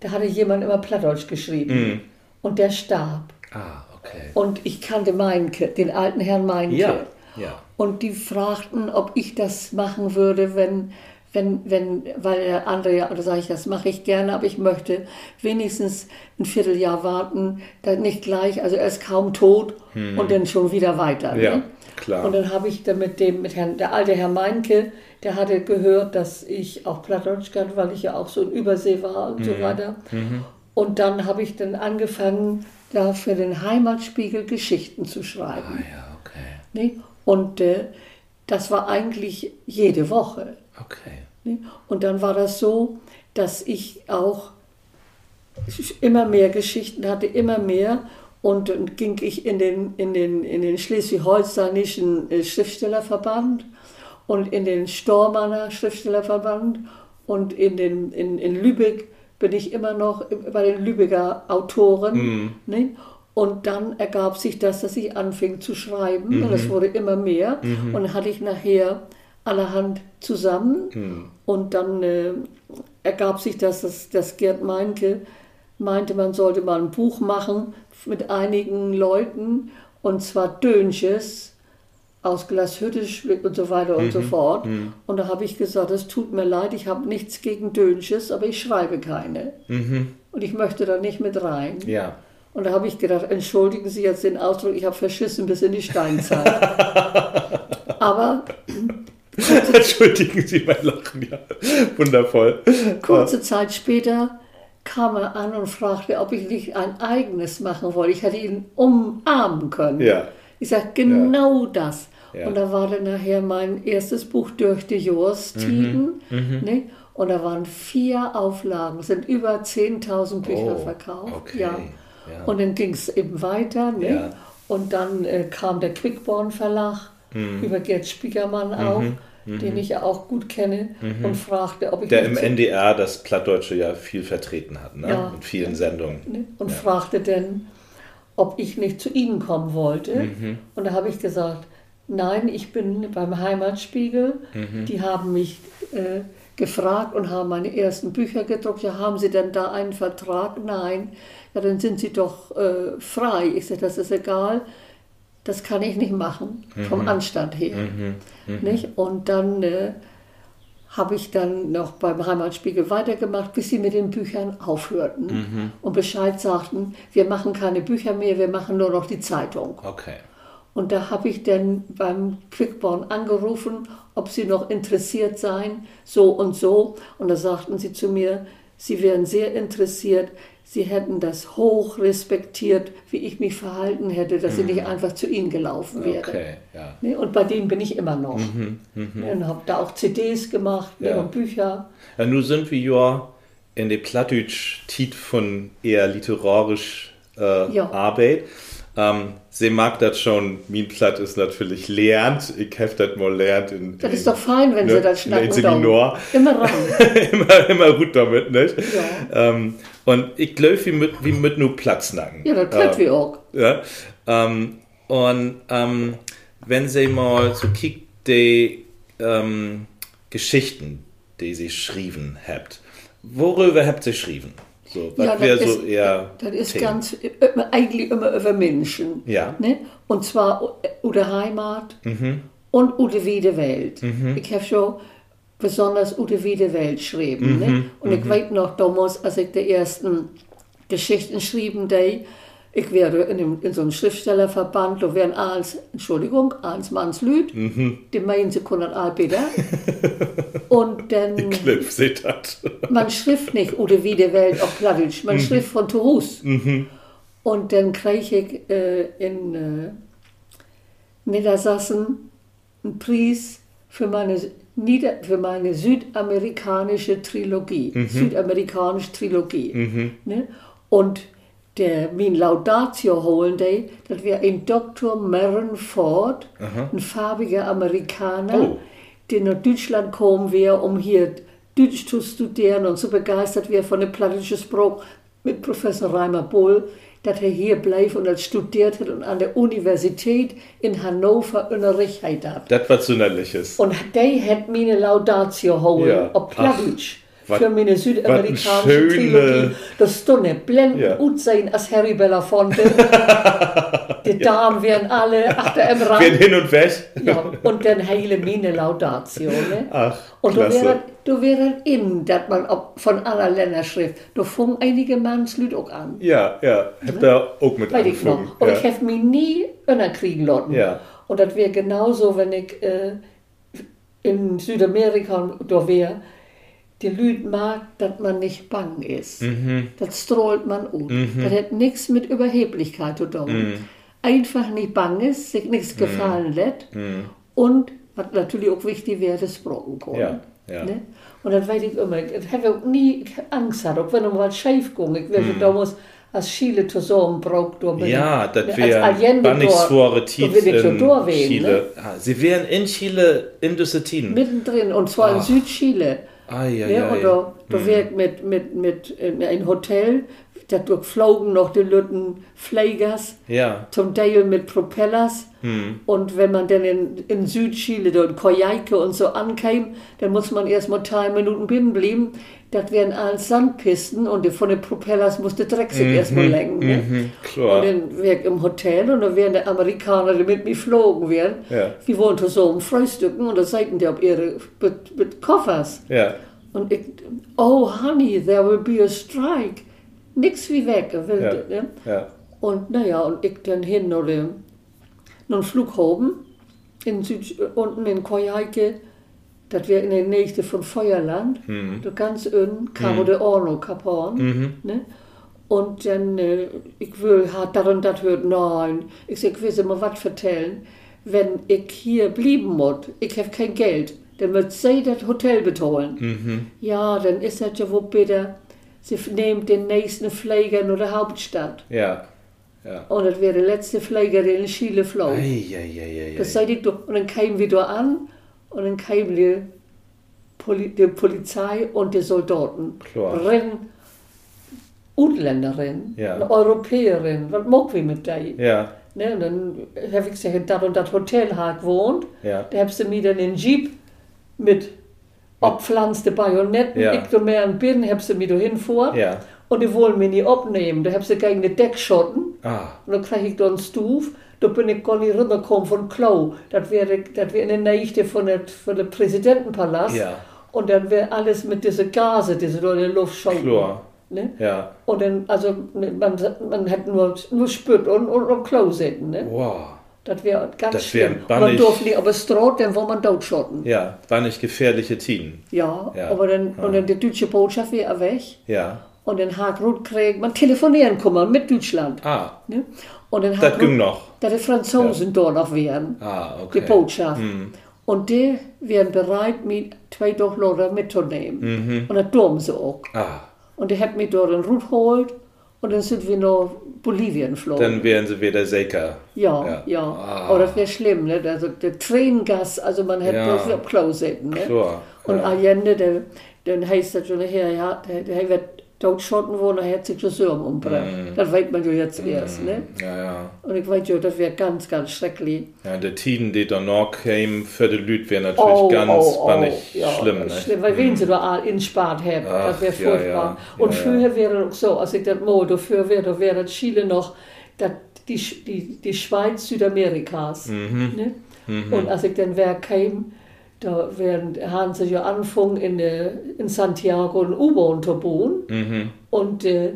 da hatte jemand immer Plattdeutsch geschrieben. Mm. Und der starb. Ah, okay. Und ich kannte Meinke, den alten Herrn Meinke. Ja, ja. Und die fragten, ob ich das machen würde, wenn, wenn, wenn, weil der andere ja, oder sage ich, das mache ich gerne, aber ich möchte wenigstens ein Vierteljahr warten, dann nicht gleich, also er ist kaum tot hm. und dann schon wieder weiter. Ja, ne? Klar. Und dann habe ich dann mit dem, mit Herrn, der alte Herr Meinke, der hatte gehört, dass ich auch Plattdeutsch kann, weil ich ja auch so in Übersee war und mhm. so weiter. Mhm. Und dann habe ich dann angefangen, da für den Heimatspiegel Geschichten zu schreiben. Ah ja, okay. Nee? Und äh, das war eigentlich jede Woche. Okay. Nee? Und dann war das so, dass ich auch immer mehr Geschichten hatte, immer mehr. Und dann ging ich in den, in den, in den Schleswig-Holsteinischen äh, Schriftstellerverband und in den Stormanner Schriftstellerverband und in, den, in, in Lübeck bin ich immer noch bei den Lübecker Autoren. Mhm. Ne? Und dann ergab sich das, dass ich anfing zu schreiben und Mhm. es wurde immer mehr. Und dann hatte ich nachher allerhand zusammen Mhm. und dann äh, ergab sich das, dass, dass Gerd Meinke meinte, man sollte mal ein Buch machen mit einigen Leuten und zwar Dönches aus Glashüttisch und so weiter und so fort. Und da habe ich gesagt, es tut mir leid, ich habe nichts gegen Dönches, aber ich schreibe keine. Und ich möchte da nicht mit rein. Ja. Und da habe ich gedacht, entschuldigen Sie jetzt den Ausdruck, ich habe verschissen bis in die Steinzeit. aber Entschuldigen Sie mein Lachen, ja. Wundervoll. kurze Zeit später kam er an und fragte, ob ich nicht ein eigenes machen wollte. Ich hätte ihn umarmen können. Ja. Ich sage, genau das. Ja. Und da war dann nachher mein erstes Buch durch die Jorstiden. Mhm. Ne? Und da waren vier Auflagen, es sind über 10.000 Bücher Oh, verkauft. okay. Ja. Ja. Und dann ging es eben weiter. Ne? Ja. Und dann äh, kam der Quickborn Verlag Mhm. über Gerd Spiegermann auch, den ich ja auch gut kenne, und fragte, ob ich Mhm. Der im NDR das Plattdeutsche ja viel vertreten hat, ne? Ja. In vielen Sendungen. ne? und fragte dann, ob ich nicht zu Ihnen kommen wollte. Mhm. Und da habe ich gesagt, nein, ich bin beim Heimatspiegel. Mhm. Die haben mich äh, gefragt und haben meine ersten Bücher gedruckt. Ja, haben Sie denn da einen Vertrag? Nein. Ja, dann sind Sie doch äh, frei. Ich sage, das ist egal. Das kann ich nicht machen, Mhm. vom Anstand her. Nicht? Und dann äh, habe ich dann noch beim Heimatspiegel weitergemacht, bis sie mit den Büchern aufhörten und Bescheid sagten, wir machen keine Bücher mehr, wir machen nur noch die Zeitung. Okay. Und da habe ich dann beim Quickborn angerufen, ob sie noch interessiert seien, so und so. Und da sagten sie zu mir, sie wären sehr interessiert, sie hätten das hoch respektiert, wie ich mich verhalten hätte, dass ich nicht einfach zu ihnen gelaufen wäre. Okay, ja. Ne, Und bei denen bin ich immer noch. Ne, Und habe da auch CDs gemacht ne, Ja. und Bücher. ja nun sind wir ja in der Plattdeutsch Tiet von eher literarisch äh. Arbeit. Ähm, sie mag das schon, mein Platt ist natürlich lernt. Ich habe das mal lernt. In, Das in, ist doch fein, wenn ne, sie das schnacken. Seminar. Immer ran. immer, immer gut damit, nicht? Ja. Ähm, und ich glaube, wie mit, wie mit nur Platznacken. Ja, das können wir auch. Ja? Ähm, und ähm, wenn Sie mal so kickt, die ähm, Geschichten, die Sie geschrieben habt, worüber habt ihr geschrieben? So, Ja, das so ist- eher. Das ist ganz, immer, eigentlich immer über Menschen. Ja. Ne? Und zwar Ude Heimat Mhm. und Ude Wiede Welt. Ich habe schon besonders Ude Wiede Welt geschrieben. Mhm. Ne? Und ich weiß noch damals, als ich die ersten Geschichten schrieben, die, ich wäre in, dem, in so einem Schriftstellerverband, da wären eins, Entschuldigung, eins Mannslüd, Mhm. die meinen sie können Albider. und dann, seht das. man schrift nicht Ude Wiede Welt auf Plattdeutsch, man schrift von Toulouse. Und dann kriege ich äh, in äh, Niedersachsen einen Preis für meine, Nieder für meine südamerikanische Trilogie. Südamerikanische Trilogie. Ne? Und der mein Laudatio holen, die, das wäre ein Dr. Maren Ford, ein farbiger Amerikaner, Oh. der nach Deutschland kommen wäre, um hier Deutsch zu studieren und so begeistert wäre von dem plattischen Spruch mit Professor Reimer Bull, dass er hier bleibt und das studiert hat und an der Universität in Hannover unterrichtet hat. Das was Sonderliches. Und der hat mir eine Laudatio holen, Ja. auf Plattdeutsch. Wat- Für meine südamerikanische Trilogie. Das Stunde blenden Ja. gut sein als Harry Belafonte. Die Damen wären alle achter im Gehen Rang. hin und weg. Ja, und dann heile meine Laudatio. Ne? Ach, Und du klasse. wäre, du wäre in, dass man ob von aller Länder schrift. Du fungen einige Mannslüd auch an. Ja, ja. Habt ihr auch mit Weil ich noch. Und ja. ich habe mich nie kriegen lassen. Ja. Und das wäre genauso, wenn ich äh, in Südamerika da wäre. Die Leute mag, dass man nicht bang ist. Mhm. Das strahlt man aus. Das hat nichts mit Überheblichkeit zu tun. Mhm. Einfach nicht bang ist, sich nichts gefallen lässt. Und, was natürlich auch wichtig wäre, das Brocken kommen. Ja, ja. Ne? Und das weiß ich immer. Ich habe auch nie Angst gehabt, auch wenn noch mal schief ging. Ich wäre Mhm. damals als Chile zusammenbraucht. Ja, das wäre Bannigsvore Tiet in Chile. Ne? Ah, sie wären in Chile in Düsseldorf. Mittendrin, und zwar Ach. in Südchile. Ah, ja, ja, und da, da hm. wird mit, mit, mit in ein Hotel da durchflogen noch die Lütten Fliegers, ja. zum Teil mit Propellers. Hm. Und wenn man dann in, in Südchile, dort in Koyaike und so ankam, dann muss man erst mal drei Minuten binnen bleiben. Das wären alles Sandpisten und von den Propellers musste Drecksig mhm. erstmal lenken. Ne? Mhm, klar. Und dann wäre ich im Hotel und dann wären die Amerikaner, die mit mir geflogen wären, ja. die wollten so um Frühstücken und da seiten die auf ihre mit, mit Koffers. Ja. Und ich, oh honey, there will be a strike nichts wie weg. Wilde, ja. Ne? Ja. Und naja, und ich dann hin oder nun Flughafen in Süd, unten in Koyaike, das wäre in der Nähe von Feuerland, mhm. ganz unten kam mhm. der Orno Kapan. Mhm. Ne? Und dann, äh, ich will, hat das und das hört, nein. Ich sag, ich will mal was vertellen. Wenn ich hier blieben muss, ich habe kein Geld, dann wird sie das Hotel bezahlen. Mhm. Ja, dann ist das ja wohl bitte Sie nehmen den nächsten Flieger nach der Hauptstadt. Ja. ja. Und das wäre der letzte Flieger, der in Chile flog. Ei, ei, ei, das sei ich doch. Und dann kamen wir da an und dann kamen die, Poli die Polizei und die Soldaten. Klar. Rennen. Ausländerin, ja. eine Europäerin, was mag wir mit der? Ja. Ne, und dann habe ich gesagt, da und das Hotel hat gewohnt. Ja. Da habe ich mir dann den Jeep mit abpflanzte Bajonetten, ja. ich mehr ein bin, hab sie mir da hinfuhr. Ja. Und die wollen mich nicht abnehmen. Da hab sie gegen den Deckschotten. Ah. Und dann krieg ich da einen Stuf. Da bin ich gar nicht runtergekommen von Klo. Das wäre das wär in der Nächte von der, von der Präsidentenpalast. Ja. Und dann wäre alles mit diesen Gase, diese da in der Luft schaukeln. Klar. Ne? Ja. Und dann, also, man, man hat nur, nur spürt und, und, und Klo sitzen. Ne? Wow. Das wäre ganz das wär schlimm. Man durfte nicht, aber es droht, dann war man totschotten. Ja, war nicht gefährliche Tien. Ja, ja, aber dann, ja. und dann die deutsche Botschaft wäre weg. Ja. Und dann hat Ruth kriegt man telefonieren kann mit Deutschland. Ah. Ne? Und dann das ging noch. Dass die Franzosen ja. dort noch wären. Ah, okay. Die Botschaft. Hm. Und die wären bereit, mich zwei Durchlauter mitzunehmen. Mhm. Und das tun sie auch. Ah. Und die hat mich dort in Ruth geholt. Und dann sind wir nach Bolivien geflogen. Dann wären sie wieder sicher. Ja, ja. ja. Ah. Aber das wäre schlimm, ne? Also der Tränengas, also man hätte ja. bloß auf Klo sitzen, ne? Klar. Und. Allende, der, dann heißt das schon her, ja, der, der wird Todschotten, wo er sich das Surm umbringt. Mm. Das weiß man ja jetzt mm. erst, ne? Ja, ja. Und ich weiß ja, das wäre ganz, ganz schrecklich. Ja, der Tiden, die da noch käme für die Leute, wäre natürlich oh, ganz oh, oh, ja, schlimm, ne? Schlimm, weil mm. wen sie da in Spart haben, das wäre furchtbar. Ja, ja. Und früher wäre es so, als ich das mal dafür wäre, da wäre Chile noch dat, die, die, die Schweiz Südamerikas. Mhm. Ne? Mhm. Und als ich dann wer kam, da werden, haben sie ja angefangen in, in Santiago ein U-Bahn zu bauen. Mhm. Und äh,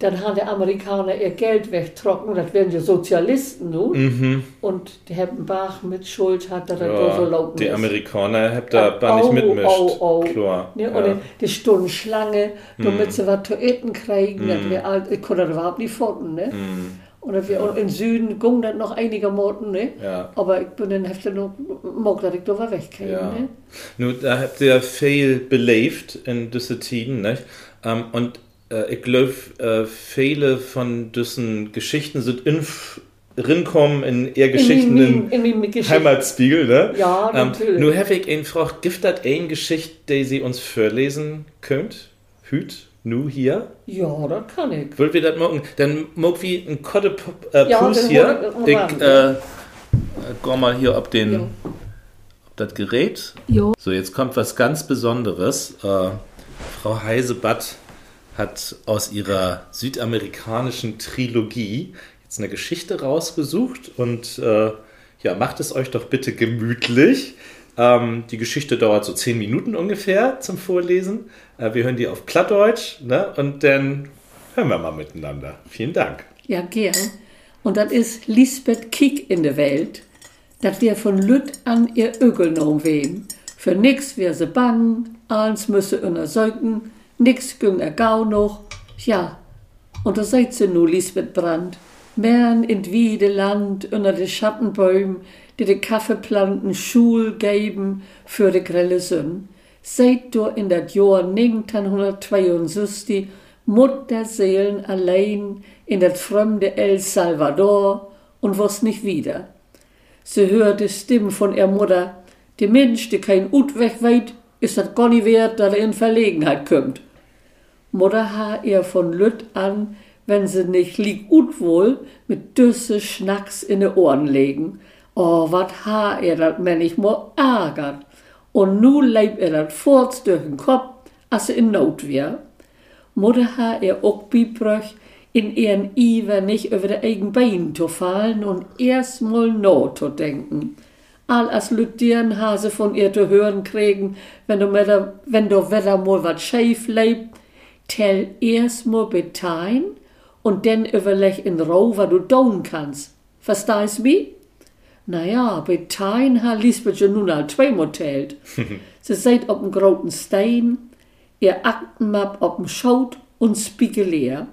dann haben die Amerikaner ihr Geld wegtrocken, das wären ja Sozialisten nun. Mhm. Und der Herr Bach mit Schuld hat, er ja, so laut Die Amerikaner haben da ja, nicht mitmischt. Oh, oh. Klar. Ne, ja. Und die Stundenschlange, damit mhm. sie was zu essen kriegen, mhm. das ich konnte das überhaupt nicht folgen. Ne? Mhm. Und wir, ja. im Süden ging das noch einige Monaten, ne? Ja. aber ich bin dann heftig noch, mag, dass ich da wegkriege. Ja. Ne? Nun, da habt ihr viel belebt in diesen Tiden, nicht? Um, und äh, ich glaube, äh, viele von diesen Geschichten sind in rinkommen in eher Geschichten in, in, in, in Heimatspiegel, ne? Ja, ähm, natürlich. Ähm, nur habe ich eine Frage, gibt es eine Geschichte, die Sie uns vorlesen könnt? Hüt? Nu hier? Ja, das kann ich. Wollt wir das machen? Dann mag wie ein Kotte äh, ja, hier. Ich äh, geh mal hier ob den ja. ob das Gerät. Ja. So, jetzt kommt was ganz Besonderes. Äh, Frau Heisebatt hat aus ihrer südamerikanischen Trilogie jetzt eine Geschichte rausgesucht und äh, ja, macht es euch doch bitte gemütlich. Ähm, die Geschichte dauert so zehn Minuten ungefähr zum Vorlesen. Äh, wir hören die auf Plattdeutsch ne? und dann hören wir mal miteinander. Vielen Dank. Ja, gern. Und das ist Lisbeth Kick in der Welt, dass wir von Lütt an ihr Ögel noch wehen. Für nix wir se bang, eins müsse untersäugen, nix güng er gau noch. Ja, und da seid sie nu, Lisbeth Brand. Mern in wiede Land, unter de Schattenbäumen, die de Kaffeeplanten Schul geben für de grelle Sünn. Seit du in dat Jahr 1962 Mutterseelen allein in das fremde El Salvador und was nicht wieder. Sie hörte Stimmen von ihr Mutter, die Mensch, die kein Ut weg weit, ist das gar nicht wert, dass er in Verlegenheit kommt. Mutter ha ihr von Lütt an, wenn sie nicht lieg ut wohl, mit düsse Schnacks in de Ohren legen. Oh, wat ha er dat ich mo ärgert. Und nu leib er dat fort durch den Kopf, als er in Not wär. Mutter ha er auch bibröch, in ihren Iver nicht über de eigen Bein zu fallen und erst mal no zu denken. All as Lüttieren hase von ihr zu hören kriegen, wenn du, der, wenn du wieder mal wat scheif leib, tell erst mal betein und dann überleg in Ruhe, was du tun kannst. Verstehst mich? Naja, betein ha Lisbeth schon nun al zweimal teilt. Sie seid op dem großen Stein, ihr Aktenmap op dem Schaut und Spiegeleer.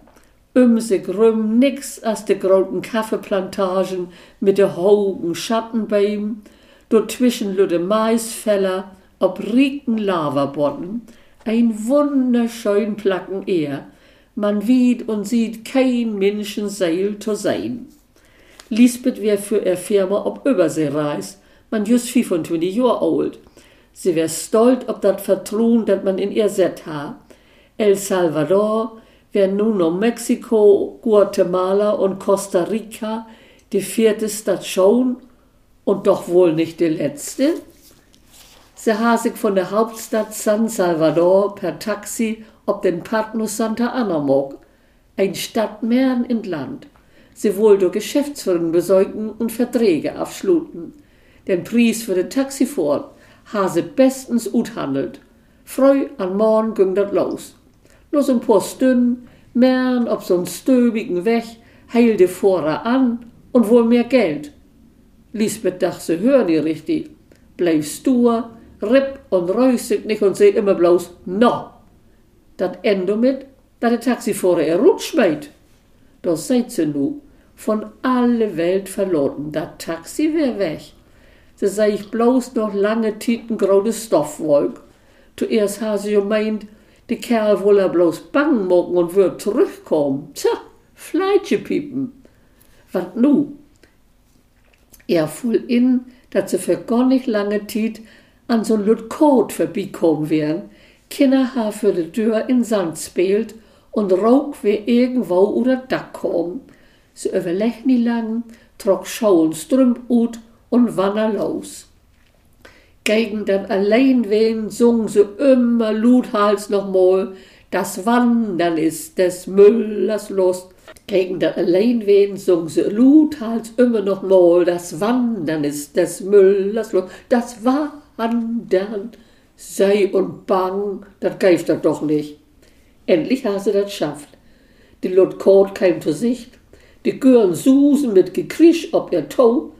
Um sich rum nix als de großen Kaffeeplantagen mit de hohen Schattenbäumen, dazwischen lüde Maisfeller, ob rieken Lavabodden, ein wunderschön Placken eher. Man wied und sieht kein Menschenseil zu sein. Lisbeth wär für ihr Firma ob Überseereis, man just 25 Jahre alt. Sie wär stolz ob dat Vertrauen, dat man in ihr set ha. El Salvador wär nun noch Mexiko, Guatemala und Costa Rica die vierte Station und doch wohl nicht die letzte. Sie sich von der Hauptstadt San Salvador per Taxi ob den Partner Santa Ana mog, ein Stadtmeeren in Land sie wohl durch Geschäftsführung besorgen und Verträge abschluten. Den Preis für den Taxifahrt hase bestens uthandelt. Freu an morgen ging dat los. Nur so ein paar Stunden, mehren ob so'n stöbigen Weg, heilte Vorra an und wohl mehr Geld. Lisbeth dachte, sie hören die richtig. Bleib stur, ripp und räusig nicht und seht immer bloß no. Dat Ende mit, dat der Taxifahrer er rutsch meint. Das seid sie nu von alle Welt verloren. Das Taxi wär weg. Da sah ich bloß noch lange titengraue Stoffwolk. Zuerst ha sie gemeint, die Kerl wohl er bloß bang mogen und würd zurückkommen. Tja, Fleitschepiepen. Was nu? Er fuhl in, dass sie für gar nicht lange Tiet an so'n Lüt Kot vorbeikommen wären. Kinder ha für die Tür in Sand spielt und Rauk wie irgendwo oder Dack kommen. Ze overleg niet lang, trok schouwen strump uit und wann los. Gegen den Alleinwehen sung sie immer lauthals nochmal, das Wandern ist des Müllers Lust. Gegen den Alleinwehen sung sie lauthals immer nochmal, das Wandern ist des Müllers Lust. Das Wandern sei und bang, das geift er doch nicht. Endlich hat sie das schafft. Die Lut Kort kam zu Sicht, die Gören susen mit Gekrisch ob ihr Tau,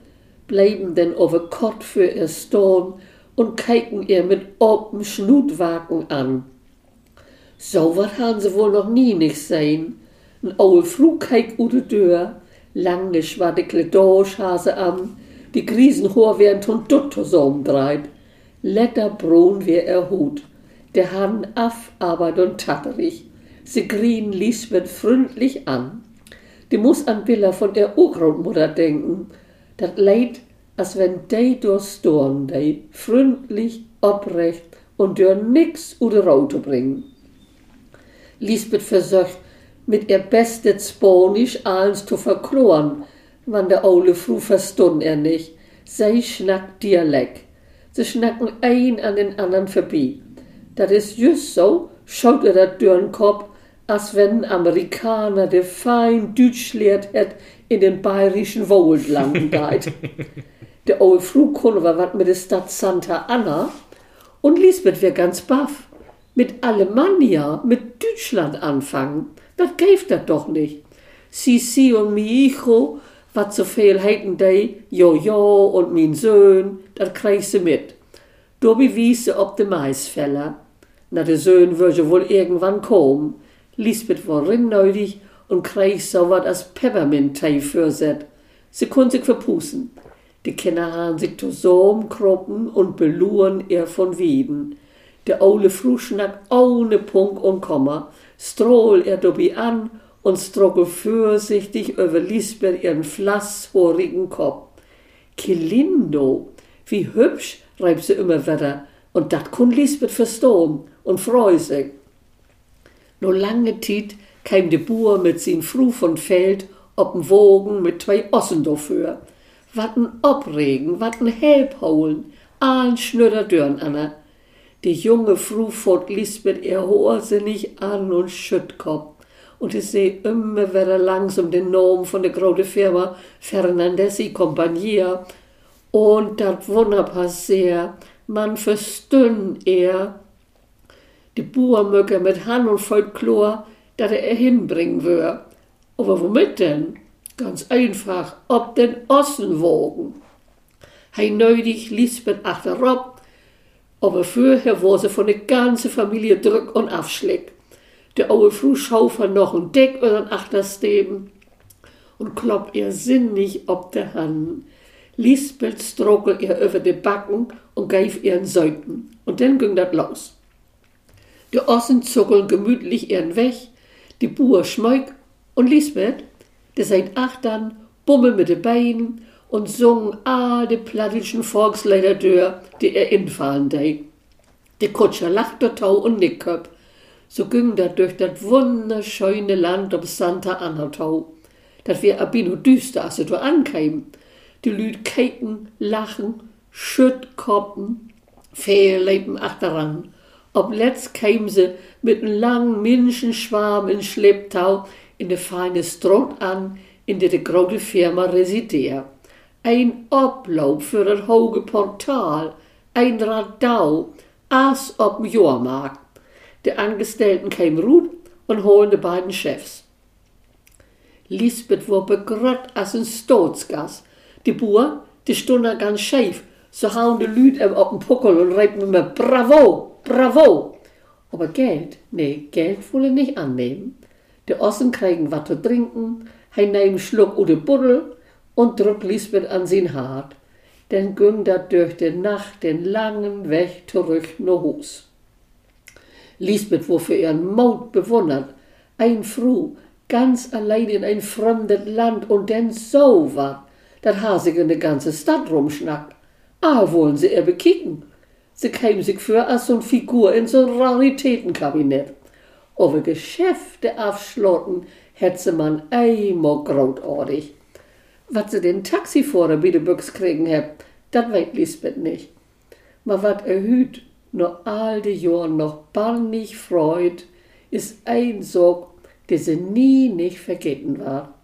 bleiben denn over Kott für ihr Storn und keiken ihr mit open Schnutwagen an. So wat han sie wohl noch nie nicht sein. N oul Flug keik u de Dör, lange schwadekle Dorschhase an, die Griesenhohr wären ton Dutto so umdreit. Letter brun wär er Hut, der han aff aber don tatterig. Sie grien Lisbeth freundlich an. Die muss an Bilder von der Urgroßmutter denken. Das leid, als wenn die durchstorn, die freundlich, oprecht und dir nix oder Raute bringen. Lisbeth versucht, mit ihr bestes Spanisch alles zu verkloren, wann der Ole Fru verstund er nicht. Sie schnackt Dialekt. Sie schnacken ein an den anderen vorbei. Das ist just so, schaut er dat dürren Kopf als wenn ein Amerikaner, der fein Deutsch lehrt hat, in den bayerischen Wohlland geht. der olle Flugkunde war mit der Stadt Santa Anna und Lisbeth wär ganz baff. Mit Alemannia, mit Deutschland anfangen, das gäf dat doch nicht. Sisi und mi hijo, wat so viel heiten dei, jo jo und min Söhn, dat krieg sie mit. Dobi wiese ob de Maisfeller. Na, de Söhn würde wohl irgendwann kommen. Lisbeth war rinneudig und krieg so wat als Peppermint-Tee fürset. Sie kon sich verpusen. Die Kinder haben sich zusammen kroppen und beluren ihr von Wieden. Der Ole Früh schnackt ohne Punkt und Komma. strohl er Dobby an und strockel vorsichtig über Lisbeth ihren flasshorigen Kopf. Kilindo, wie hübsch, reibt sie immer wieder, und dat kun Lisbeth verstehen und freu sich. No lange Zeit kam de Buhr mit sin Fru von Feld ob'n Wogen mit zwei Ossen dafür. Wat'n Obregen, wat'n Help holen, allen schnöder Dörn anna. Die junge Fru fort Lisbeth ihr hohersinnig an und Schüttkopf. Und ich seh immer wieder langsam den Namen von der großen Firma Fernandesi Compagnia. Und dat wunderbar sehr, man verstünn er. Die Buhrmöcke mit Hand und Folklor, dat er hinbringen wür. Aber womit denn? Ganz einfach, ob den Ossenwogen. Hei nötig Lisbeth achterop, aber vorher war sie von der ganzen Familie drück und aufschlägt. Der aue Frau schaufer noch ein Deck oder ein Achtersteben und klopp ihr sinnig ob der Hand. Lisbeth strockel ihr über die Backen und geif ihren Säuten. Und dann ging dat los. Die Ossen zuckeln gemütlich ihren Weg, die Buhr schmeuk und Lisbeth, der seit achtern, bummel mit den Beinen und sung all die plattischen Volkslieder durch, die er infallen dei. Der Kutscher lachte tau und nicköp. So ging dat durch dat wunderschöne Land um Santa Anna tau. Dat wär abino düster, als du ankäm. Die Lüd keken, lachen, schüttkoppen, Fehleben achteran. Ob letzt käm sie mit n langen Menschenschwarm in Schlepptau in de feine Strand an, in der de grote Firma resideert. Ein Oblauf für das hoge Portal, ein Radau, as ob'm Jahrmarkt. Die Angestellten kämen ruht und holen die beiden Chefs. Lisbeth war begrott as ein Stoßgas. Die Buhr, die stunden ganz scheif, so hauen die Lüd ihm den Puckel und reiben immer Bravo, Bravo. Aber Geld, nee, Geld wolle nicht annehmen. Die Ossen kriegen was zu trinken, hij neemt Schluck oder Buddel und drückt Lisbeth an sein Hart. Ging dat durch die Nacht den langen Weg zurück nach Hus. Lisbeth war für ihren Maut bewundert. Ein Frau, ganz allein in ein fremdes Land und denn so wat, dat ha sich in de ganze Stadt rumschnackt. Ah, wollen sie ihr bekicken. Sie käm sich für als so'n Figur in so'n Raritätenkabinett. Aber Geschäfte aufschlotten, hätt sie man einmal großartig. Was sie den Taxifahrer der Büchs kriegen hab, dat weet Lisbeth nicht. Ma wat er hüt noch all die Jahren noch barnig freut, ist ein Sorg, der sie nie nicht vergeten war.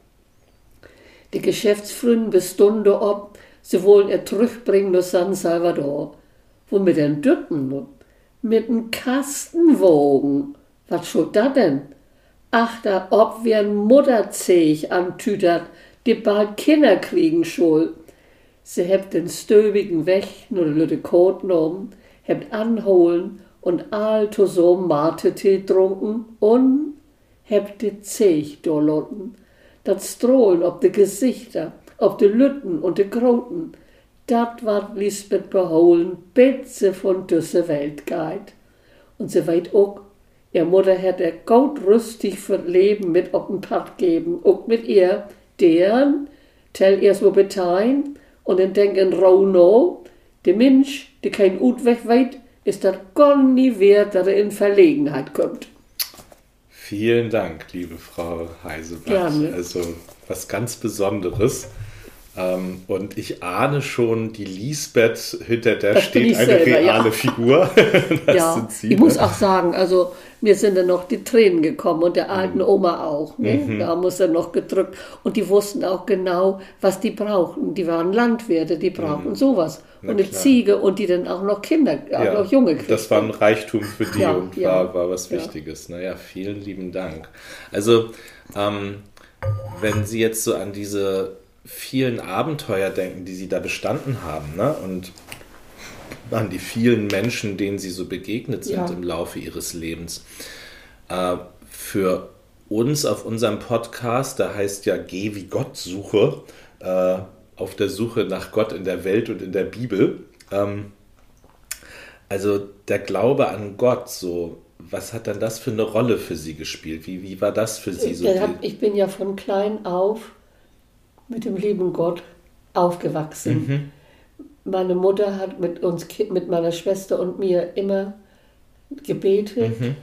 Die Geschäftsfründen bestunde ob, sie wollen er zurückbringen nach San Salvador. Wo mit den Düppen? Mit n Kastenwogen. Was schuld da denn? Ach, da ob wir n Mutterzech antütert, die bald Kinder kriegen schul. Sie hebt den stöbigen Weg nur lütte Kot genommen, hebt anholen und all so Mate-Tee trunken und hebt die Zech dorlotten. Dat Strohlen ob de Gesichter, ob de Lütten und de Kroten, dat wat Lisbeth beholen, bitze von düsse Welt geit. Und sie weit ook, ihr Mutter hätt er gut rüstig für Leben mit op den Pad geben, ook mit ihr, deren, tell ihr so betein, und dann denken Rauno, der Mensch, der kein Utweg weit, ist das gar nie wert, dass er in Verlegenheit kommt. Vielen Dank, liebe Frau Heisebach. Gerne. Also was ganz Besonderes. Ähm, und ich ahne schon, die Lisbeth, hinter der Das steht eine selber, reale ja. Figur. das ja, sind Sie. ich muss auch sagen, also mir sind dann noch die Tränen gekommen und der alten Oma auch. Ne? Da muss er noch gedrückt. Und die wussten auch genau, was die brauchten. Die waren Landwirte, die brauchten sowas. Na und eine klar. Ziege und die dann auch noch Kinder, auch ja, noch Junge kriegten. das war ein Reichtum für die Ja, und ja, war, war was ja. Wichtiges. Naja, vielen lieben Dank. Also, ähm, wenn Sie jetzt so an diese vielen Abenteuer denken, die Sie da bestanden haben, ne? und an die vielen Menschen, denen Sie so begegnet sind Ja. im Laufe Ihres Lebens, äh, für uns auf unserem Podcast, da heißt ja Geh wie Gott suche, äh, auf der Suche nach Gott in der Welt und in der Bibel. Ähm, also der Glaube an Gott, so was hat dann das für eine Rolle für Sie gespielt? Wie, wie war das für Sie so? Ich, ich bin ja von klein auf mit dem lieben Gott aufgewachsen. Mhm. Meine Mutter hat mit uns, mit meiner Schwester und mir immer gebetet mhm.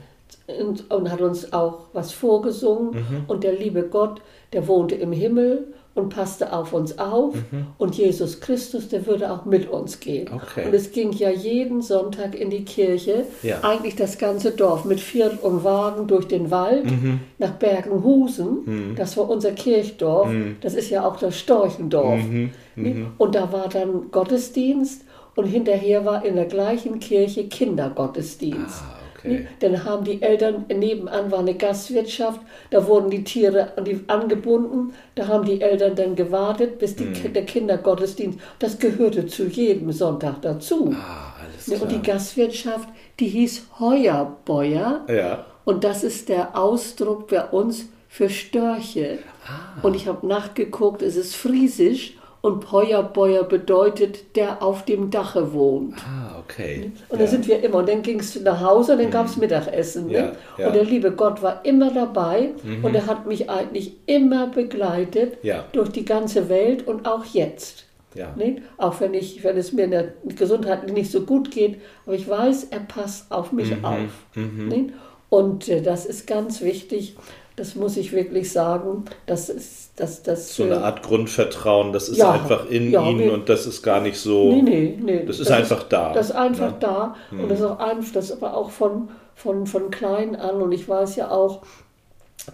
und, und, hat uns auch was vorgesungen. Mhm. Und der liebe Gott, der wohnte im Himmel und passte auf uns auf. Mhm. Und Jesus Christus, der würde auch mit uns gehen. Okay. Und es ging ja jeden Sonntag in die Kirche, ja. eigentlich das ganze Dorf mit Viert und Wagen durch den Wald mhm. nach Bergenhusen. Mhm. Das war unser Kirchdorf. Mhm. Das ist ja auch das Storchendorf. Mhm. Mhm. Und da war dann Gottesdienst und hinterher war in der gleichen Kirche Kindergottesdienst. Ah. Okay. Dann haben die Eltern, nebenan war eine Gastwirtschaft, da wurden die Tiere angebunden, da haben die Eltern dann gewartet, bis die, mm. der Kindergottesdienst, das gehörte zu jedem Sonntag dazu. Ah, alles klar. Und die Gastwirtschaft, die hieß Heuerbeuer. Ja. Und das ist der Ausdruck bei uns für Störche. Ah. Und ich habe nachgeguckt, es ist Friesisch und Heuerbeuer bedeutet, der auf dem Dache wohnt. Ah, okay. Und ja. da sind wir immer. Und dann ging es nach Hause und dann mhm. gab es Mittagessen. Ne? Ja, ja. Und der liebe Gott war immer dabei mhm. und er hat mich eigentlich immer begleitet durch die ganze Welt und auch jetzt. Ja. Ne? Auch wenn, ich, wenn es mir in der Gesundheit nicht so gut geht, aber ich weiß, er passt auf mich mhm. auf. Mhm. Ne? Und äh, das ist ganz wichtig. Das muss ich wirklich sagen. Das ist das, das, so eine Art Grundvertrauen, das ist ja, einfach in ja, ihnen und das ist gar nicht so. Nee, nee, nee. Das ist das einfach ist, da. Das ist einfach ja. da. Hm. Und das ist auch einfach, das ist aber auch von, von, von klein an. Und ich weiß ja auch,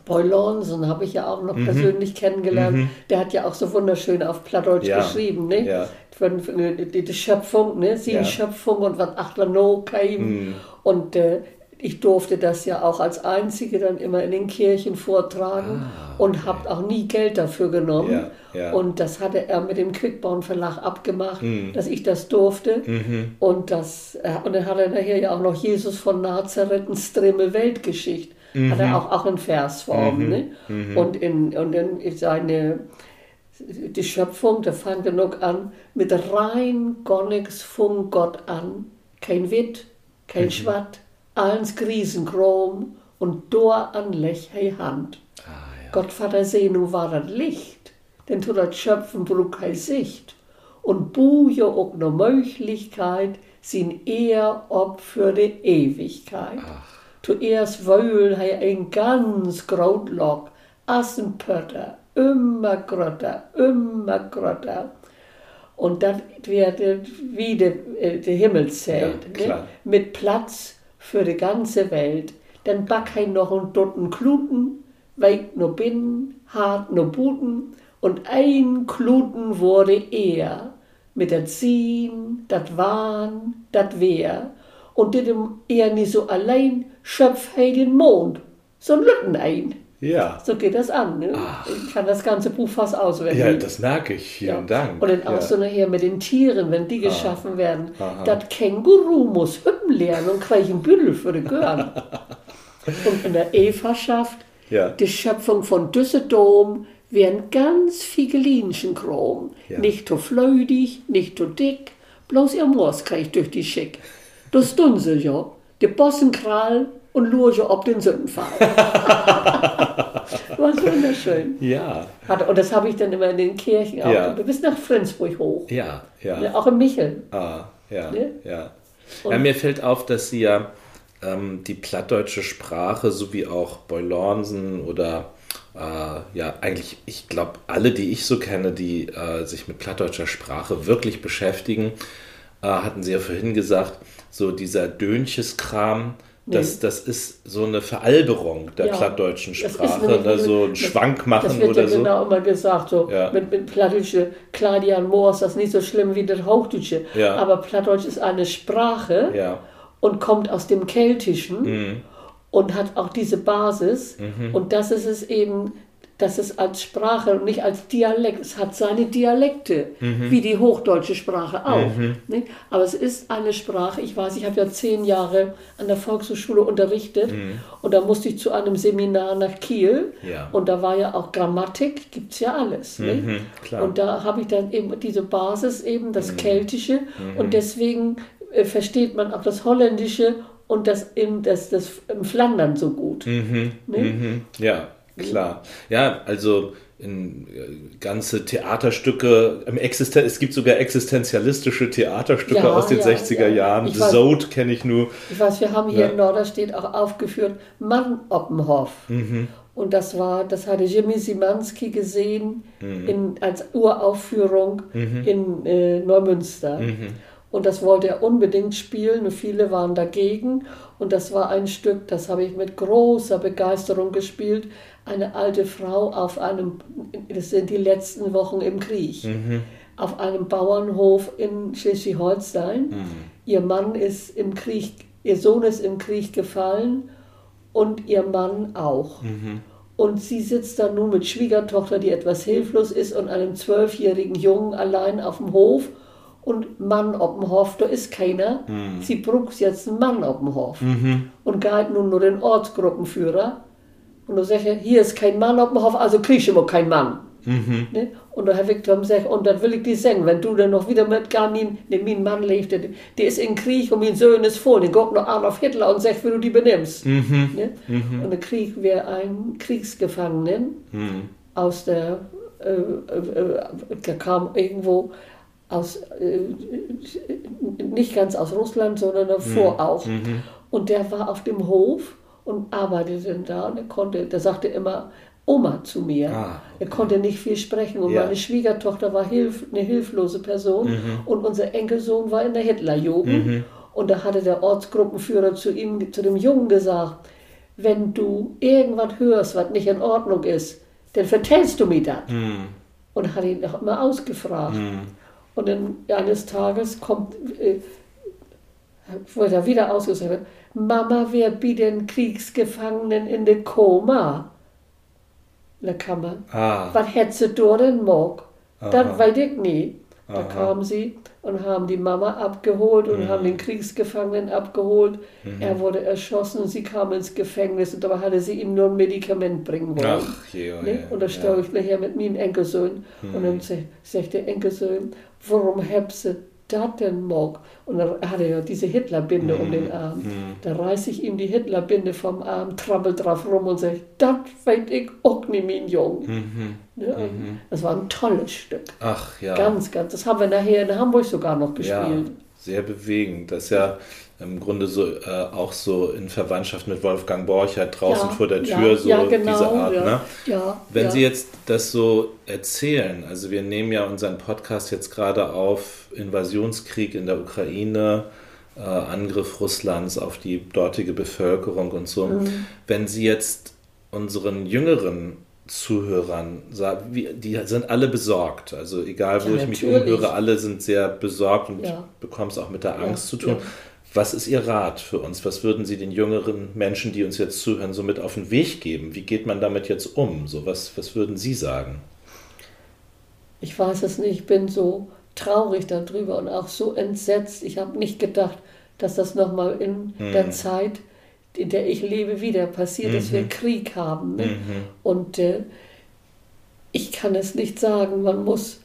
Paul Lawson habe ich ja auch noch mhm. persönlich kennengelernt. Mhm. Der hat ja auch so wunderschön auf Plattdeutsch ja. geschrieben, ne? Ja. Von, von, die, die, Schöpfung, ne? Sie ja. Schöpfung und was Achtlano kam. Mhm. Und äh, ich durfte das ja auch als Einzige dann immer in den Kirchen vortragen ah, okay. und habe auch nie Geld dafür genommen. Ja, ja. Und das hatte er mit dem Quickborn Verlag abgemacht, mhm. dass ich das durfte. Mhm. Und, das, äh, und dann hat er nachher ja auch noch Jesus von Nazareth, ein Strimme Weltgeschichte. Mhm. Hat er auch, auch in Versform. Mhm. Ne? Mhm. Und, in, und in seine, die Schöpfung, da fängt genug an, mit rein gar nichts von Gott an. Kein Witt, kein mhm. Schwatt Allens Krisenkrom und dor an Lech hei Hand. Ah, ja. Gottvater seh, nu war das Licht, denn tu das Schöpfen brug hei Sicht. Und buje auch no Möglichkeit, sin eher ob für die Ewigkeit. Ach. Tu erst wöhl hei ein ganz Grautlock, Assenpötter, immer grötter, immer grötter. Und das wird wieder der Himmelszelt, ja, ne? mit Platz für die ganze Welt. Dann back hij noch ein Dutten Kluten, weit no binnen, hart no buten, und ein Kluten wurde er, mit der Ziehen, dat Wahn, dat Wehr, und dem er nie so allein schöpf he den Mond, so'n Lütten ein. Ja. So geht das an. Ne? Ich kann das ganze Buch fast auswendig. Ja, das merke ich. Vielen ja. Dank. Und dann auch ja. so nachher mit den Tieren, wenn die geschaffen ah. werden. Das Känguru muss Hüppen lernen und ein Bündel für die Gören. und in der Evaschaft, ja. die Schöpfung von Düsseldom, werden ganz figelinschen Chrom. Ja. Nicht zu flödig, nicht zu dick, bloß ihr Moors kriegt durch die Schick. Das tun sie ja. Die Bossenkrall und lurche ob den Sündenfall. War wunderschön. Ja. Und das habe ich dann immer in den Kirchen auch. Ja. Du bist nach Flensburg hoch. Ja, ja. Auch in Micheln. Ah, ja, ne? ja. ja. Mir fällt auf, dass Sie ja ähm, die plattdeutsche Sprache sowie auch Boylornsen oder äh, ja, eigentlich, ich glaube, alle, die ich so kenne, die äh, sich mit plattdeutscher Sprache wirklich beschäftigen, äh, hatten Sie ja vorhin gesagt, so dieser Dönches-Kram, das, das ist so eine Veralberung der ja, plattdeutschen Sprache, da so ein Schwank machen das wird oder ja so. genau immer gesagt, so ja. mit, mit Plattdeutsche, klar, die an Moor ist das nicht so schlimm wie das Hochdeutsche, ja. aber Plattdeutsch ist eine Sprache ja. und kommt aus dem Keltischen mhm. und hat auch diese Basis mhm. und das ist es eben, dass es als Sprache und nicht als Dialekt, es hat seine Dialekte, mhm. wie die hochdeutsche Sprache auch. Mhm. Aber es ist eine Sprache, ich weiß, ich habe ja zehn Jahre an der Volkshochschule unterrichtet mhm. und da musste ich zu einem Seminar nach Kiel ja. und da war ja auch Grammatik, gibt es ja alles. Mhm, und da habe ich dann eben diese Basis, eben das mhm. Keltische mhm. und deswegen äh, versteht man auch das Holländische und das in, das, das im Flandern so gut. Mhm. Mhm. Ja, klar. Ja, also in äh, ganze Theaterstücke, im Existen es gibt sogar existenzialistische Theaterstücke Ja, aus den ja, 60er ja. Jahren. The Zode kenne ich nur. Ich weiß, wir haben hier in Norderstedt auch aufgeführt Mann Oppenhoff. Mhm. Und das war, das hatte Jimmy Simanski gesehen Mhm. in, als Uraufführung in äh, Neumünster. Mhm. Und das wollte er unbedingt spielen und viele waren dagegen. Und das war ein Stück, das habe ich mit großer Begeisterung gespielt. Eine alte Frau auf einem, das sind die letzten Wochen im Krieg, Mhm. auf einem Bauernhof in Schleswig-Holstein. Ihr Mann ist im Krieg, ihr Sohn ist im Krieg gefallen und ihr Mann auch. Und sie sitzt da nun mit Schwiegertochter, die etwas hilflos ist, und einem zwölfjährigen Jungen allein auf dem Hof. Und Mann auf dem Hof, da ist keiner. Sie braucht jetzt einen Mann auf dem Hof. Und geht nun nur den Ortsgruppenführer. Und da sagt er, hier ist kein Mann auf dem Hof, also krieg ich immer keinen Mann. Ne? Und der Herr Viktor sagt, und dann will ich dir sagen, wenn du dann noch wieder mit gar mein, ne, mein Mann lebt, der, der ist in Krieg und mein Sohn ist vor, den guckt noch an auf Hitler und sagt, wie du die benimmst. Ne? Und der Krieg wäre ein Kriegsgefangenen aus der, äh, äh, äh, der kam irgendwo aus, äh, nicht ganz aus Russland, sondern davor auch. Und der war auf dem Hof und arbeitete da und er konnte, der sagte immer Oma zu mir. Ah, Er konnte nicht viel sprechen und Ja. meine Schwiegertochter war hilf, eine hilflose Person und unser Enkelsohn war in der Hitlerjugend. Und da hatte der Ortsgruppenführer zu ihm, zu dem Jungen gesagt, wenn du irgendwas hörst, was nicht in Ordnung ist, dann vertellst du mir das. Und hat ihn auch immer ausgefragt. Und dann eines Tages kommt, äh, wurde er wieder ausgesagt, Mama, bei den Kriegsgefangenen in der Koma? Der Kammer. Ah, Was hättest du denn mag? Das weiß ich nie. Da kamen sie und haben die Mama abgeholt und haben den Kriegsgefangenen abgeholt. Er wurde erschossen und sie kam ins Gefängnis und dabei hatte sie ihm nur ein Medikament bringen wollen. ach, je, oh, Ne? Und da stehe ich nachher mit meinem Enkelsohn und dann sagt sagt der Enkelsohn, warum hebst du das denn mag? Und dann hat er ja diese Hitlerbinde um den Arm. Da reiße ich ihm die Hitlerbinde vom Arm, trampel drauf rum und sage, das weiß ich auch nicht, mein Junge. Ne? Und Das war ein tolles Stück. Ach ja. Ganz, ganz. Das haben wir nachher in Hamburg sogar noch Ja, gespielt. sehr bewegend. Das ist ja im Grunde so äh, auch so in Verwandtschaft mit Wolfgang Borchert draußen Ja, vor der ja, Tür, so ja, genau, diese Art. ja. Ne? Ja, Wenn ja. Sie jetzt das so erzählen, also wir nehmen ja unseren Podcast jetzt gerade auf, Invasionskrieg in der Ukraine, äh, Angriff Russlands auf die dortige Bevölkerung und so. Mhm. Wenn Sie jetzt unseren jüngeren Zuhörern sagen, die sind alle besorgt, also egal wo Ja, ich mich umhöre, alle sind sehr besorgt und Ja. ich bekomme es auch mit der Angst zu ja. tun. Was ist Ihr Rat für uns? Was würden Sie den jüngeren Menschen, die uns jetzt zuhören, so mit auf den Weg geben? Wie geht man damit jetzt um? So, was, was würden Sie sagen? Ich weiß es nicht, ich bin so traurig darüber und auch so entsetzt. Ich habe nicht gedacht, dass das nochmal in der Zeit, in der ich lebe, wieder passiert, dass wir Krieg haben. Ne? Und äh, ich kann es nicht sagen, man muss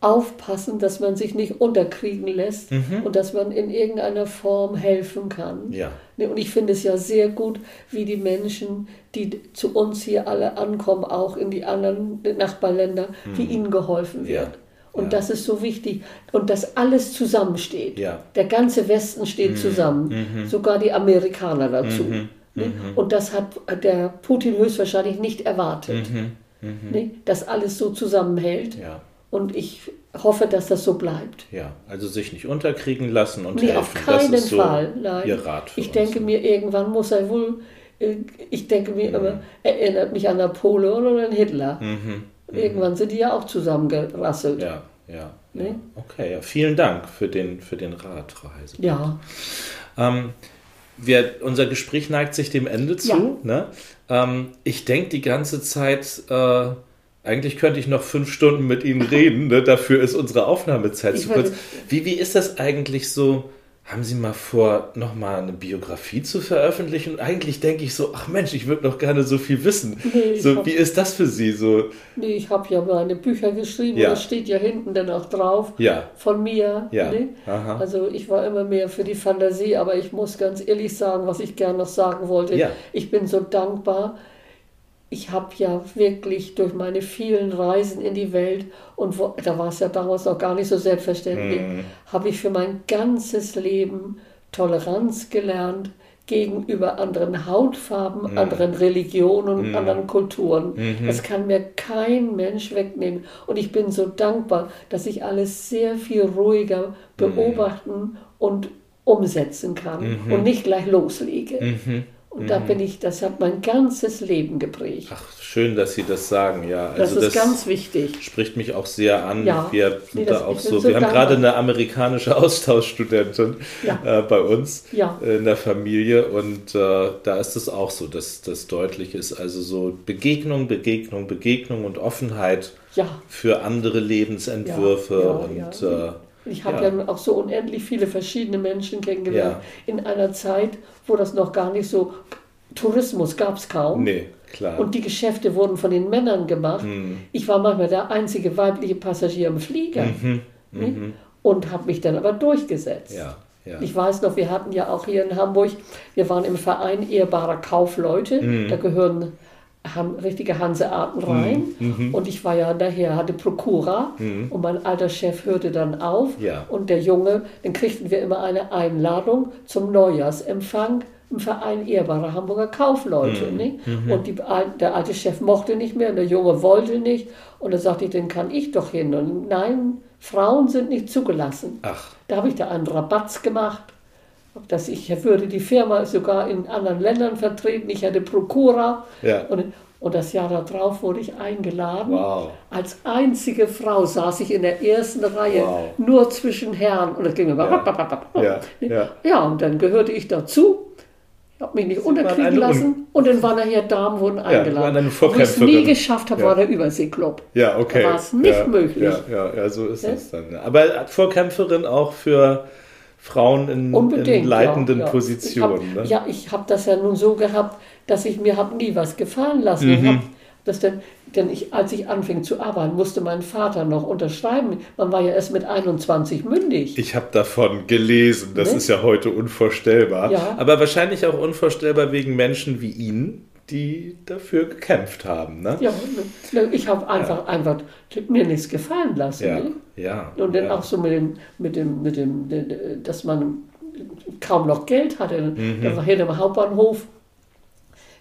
aufpassen, dass man sich nicht unterkriegen lässt und dass man in irgendeiner Form helfen kann. Ja. Ne, Und ich finde es ja sehr gut, wie die Menschen, die zu uns hier alle ankommen, auch in die anderen Nachbarländer, wie ihnen geholfen wird. Ja. Und Ja. das ist so wichtig. Und dass alles zusammensteht. Ja. Der ganze Westen steht zusammen. Sogar die Amerikaner dazu. Ne? Und das hat der Putin höchstwahrscheinlich nicht erwartet. Ne? Dass alles so zusammenhält. Ja. Und ich hoffe, dass das so bleibt. Ja, also sich nicht unterkriegen lassen und Nee, helfen. auf keinen das ist so Fall. Nein. Ihr Rat für ich uns. denke mir, irgendwann muss er wohl, äh, ich denke mir immer, erinnert mich an Napoleon oder an Hitler. Irgendwann sind die ja auch zusammengerasselt. Mhm. Ja, ja. ja. Ne? Okay, ja, vielen Dank für den, für den Rat, Frau Heise. Ja. Ähm, wir, unser Gespräch neigt sich dem Ende zu. Ja. Ne? Ähm, ich denke die ganze Zeit, äh, eigentlich könnte ich noch fünf Stunden mit Ihnen reden. Ne? Dafür ist unsere Aufnahmezeit Ich zu kurz. Wie, wie ist das eigentlich so? haben Sie mal vor, nochmal eine Biografie zu veröffentlichen? Und eigentlich denke ich so, ach Mensch, ich würde noch gerne so viel wissen. Nee, so, wie ist das für Sie? So? Nee, ich habe ja meine Bücher geschrieben, Ja. das steht ja hinten dann auch drauf. Ja. Von mir. Ja. Ne? Also ich war immer mehr für die Fantasie, aber ich muss ganz ehrlich sagen, was ich gerne noch sagen wollte. Ja. Ich bin so dankbar. Ich habe ja wirklich durch meine vielen Reisen in die Welt und wo, da war es ja damals noch gar nicht so selbstverständlich, Mhm. habe ich für mein ganzes Leben Toleranz gelernt gegenüber anderen Hautfarben, Mhm. anderen Religionen und anderen Kulturen. Das kann mir kein Mensch wegnehmen. Und ich bin so dankbar, dass ich alles sehr viel ruhiger beobachten und umsetzen kann Mhm. und nicht gleich loslege. Und da bin ich, das hat mein ganzes Leben geprägt. Ach, schön, dass Sie das sagen, ja. das Also ist ganz wichtig. spricht mich auch sehr an. Ja. Wir Nee, das- da auch so, so wir haben gerade eine amerikanische Austauschstudentin Ja. äh, bei uns Ja. in der Familie und äh, da ist es auch so, dass das deutlich ist. Also so Begegnung, Begegnung, Begegnung und Offenheit für andere Lebensentwürfe und. Äh, Ich habe Ja. ja. auch so unendlich viele verschiedene Menschen kennengelernt. Ja. In einer Zeit, wo das noch gar nicht so, Tourismus gab es kaum. nee, klar. Und die Geschäfte wurden von den Männern gemacht. Hm. Ich war manchmal der einzige weibliche Passagier im Flieger. Ne? Und habe mich dann aber durchgesetzt. Mhm, ja, ja. Ich weiß noch, wir hatten ja auch hier in Hamburg, wir waren im Verein ehrbarer Kaufleute, Mhm. da gehören haben richtige Hansearten rein. Mhm, Und ich war ja nachher, hatte Prokura und mein alter Chef hörte dann auf. Ja. Und der Junge, dann kriegten wir immer eine Einladung zum Neujahrsempfang im Verein ehrbarer Hamburger Kaufleute. Mhm, Ne? Und die, der alte Chef mochte nicht mehr und der Junge wollte nicht. Und da sagte ich, dann kann ich doch hin. Und nein, Frauen sind nicht zugelassen. Ach, Da habe ich da einen Rabatz gemacht, dass ich würde die Firma sogar in anderen Ländern vertreten. Ich hatte Prokura. Ja. Und, und das Jahr darauf wurde ich eingeladen. Wow. Als einzige Frau saß ich in der ersten Reihe, Wow. nur zwischen Herren. Und das ging immer. Ja, ja. ja, und dann gehörte ich dazu. Ich habe mich nicht waren unterkriegen eine Un- lassen. Und dann waren nachher Damen, wurden eingeladen. Wo ich es nie geschafft habe, Ja. war der Überseeklub. Ja, okay. Da war es nicht ja, möglich. Ja, ja, ja, so ist Ja? es dann. Aber Vorkämpferin auch für Frauen in, in leitenden ja, ja. Positionen. Ich hab, ne? Ja, ich habe das ja nun so gehabt, dass ich mir hab nie was gefallen lassen. Mhm. hab das denn, denn ich, als ich anfing zu arbeiten, musste mein Vater noch unterschreiben. Man war ja erst mit 21 mündig. Ich habe davon gelesen. Das Ne? ist ja heute unvorstellbar. Ja. Aber wahrscheinlich auch unvorstellbar wegen Menschen wie Ihnen, die dafür gekämpft haben. Ne? ja, ich habe einfach, einfach mir nichts gefallen lassen. Ja, Ne? ja. Und dann ja. auch so mit dem, mit dem, mit dem, dass man kaum noch Geld hatte. Mhm. Da war hinter dem Hauptbahnhof,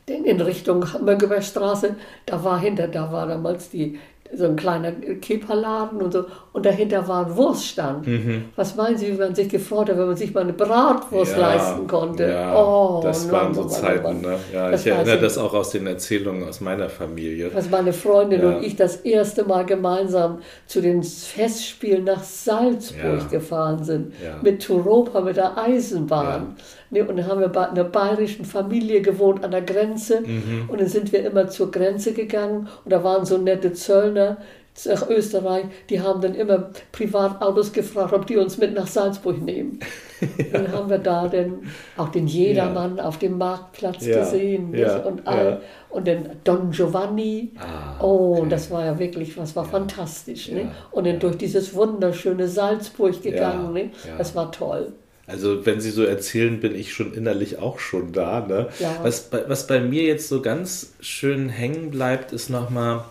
in Richtung Mönckebergstraße, da war hinter, da war damals die, so ein kleiner Kipperladen und so, und dahinter war ein Wurststand. Was meinen Sie, wie man sich gefreut hat, wenn man sich mal eine Bratwurst Mhm. Ja, leisten konnte? Ja, oh, das waren so Zeiten. Ne? Ja, ich erinnere ich. das auch aus den Erzählungen aus meiner Familie. Als meine Freundin Ja. und ich das erste Mal gemeinsam zu den Festspielen nach Salzburg gefahren sind. Mit Turopa, mit der Eisenbahn. Ne, und dann haben wir bei einer bayerischen Familie gewohnt an der Grenze. Mhm. Und dann sind wir immer zur Grenze gegangen. Und da waren so nette Zöllner nach Österreich, die haben dann immer Privatautos gefragt, ob die uns mit nach Salzburg nehmen. Dann haben wir da den, auch den Jedermann auf dem Marktplatz Ja, gesehen. Ja, und, all, ja. und den Don Giovanni. Ah, oh, okay. das war ja wirklich, was war fantastisch. Ne? Ja, Und dann ja. durch dieses wunderschöne Salzburg gegangen. Ja, ne? ja. Das war toll. Also wenn Sie so erzählen, bin ich schon innerlich auch schon da. Ne? Ja. Was, bei, was bei mir jetzt so ganz schön hängen bleibt, ist nochmal,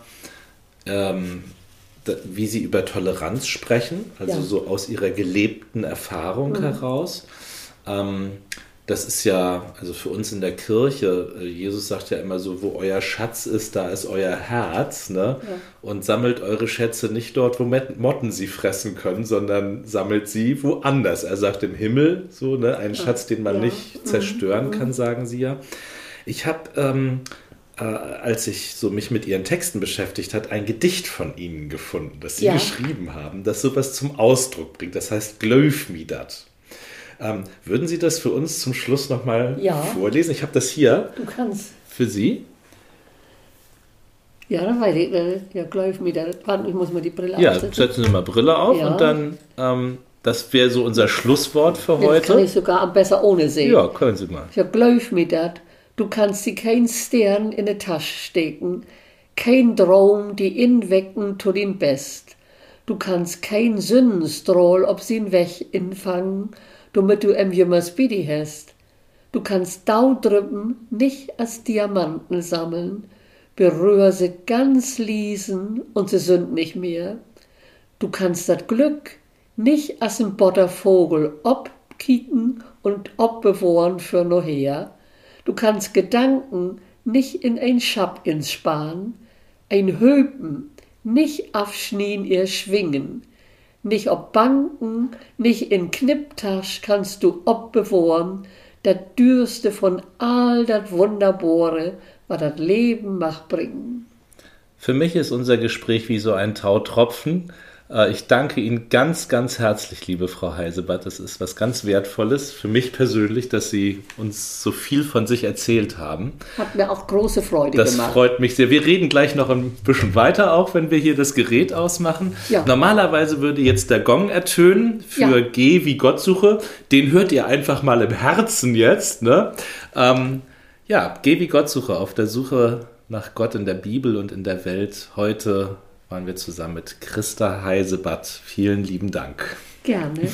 ähm, wie Sie über Toleranz sprechen, also Ja. Mhm. so aus Ihrer gelebten Erfahrung heraus. Ähm, das ist ja, also für uns in der Kirche, äh, Jesus sagt ja immer so, wo euer Schatz ist, da ist euer Herz. Ne? Und sammelt eure Schätze nicht dort, wo Motten sie fressen können, sondern sammelt sie woanders. Er sagt im Himmel, so, ne? ein Schatz, den man Ja. nicht zerstören kann, sagen sie ja. Ich habe, ähm, äh, als ich so mich mit ihren Texten beschäftigt hat, ein Gedicht von ihnen gefunden, das sie Ja. geschrieben haben, das sowas zum Ausdruck bringt. Das heißt Glöfmidat. Ähm, würden Sie das für uns zum Schluss nochmal Ja. vorlesen? Ich habe das hier Du kannst. für Sie. Ja, dann weiß ich, äh, ja, gleich wieder. Warte, ich muss mal die Brille Ja, aufsetzen. setzen Sie mal Brille auf Ja. und dann ähm, das wäre so unser Schlusswort für Das kann heute. ich sogar besser ohne sehen. Ja, können Sie mal. Ja, glaub mir dat, du kannst dir kein Stern in de Tasche stecken, kein Traum die inwecken zu den Best. Du kannst kein Sündenstrahl ob sie'n Weg infangen, damit du em jümmer Speedy hast. Du kannst Daudrippen nicht als Diamanten sammeln, berühr sie ganz liesen und sie sind nicht mehr. Du kannst dat Glück nicht als ein botter Vogel obkicken und obbewahren für noher. Du kannst Gedanken nicht in ein Schab ins Sparen, ein Höpen nicht afschnien ihr Schwingen. Nicht ob Banken, nicht in Knipptasch kannst du obbewahren, dat Dürste von all dat Wunderbare, was dat Leben macht bringen. Für mich ist unser Gespräch wie so ein Tautropfen. Äh, Ich danke Ihnen ganz, ganz herzlich, liebe Frau Heisebart. Das ist was ganz Wertvolles für mich persönlich, dass Sie uns so viel von sich erzählt haben. Hat mir auch große Freude Das gemacht. freut mich sehr. Wir reden gleich noch ein bisschen weiter, auch wenn wir hier das Gerät ausmachen. Ja. Normalerweise würde jetzt der Gong ertönen für Ja. Geh wie Gottsuche. Den hört ihr einfach mal im Herzen jetzt. Ne? Ähm, ja, Geh wie Gottsuche auf der Suche nach Gott in der Bibel und in der Welt. Heute waren wir zusammen mit Christa Heisebatt. Vielen lieben Dank. Gerne.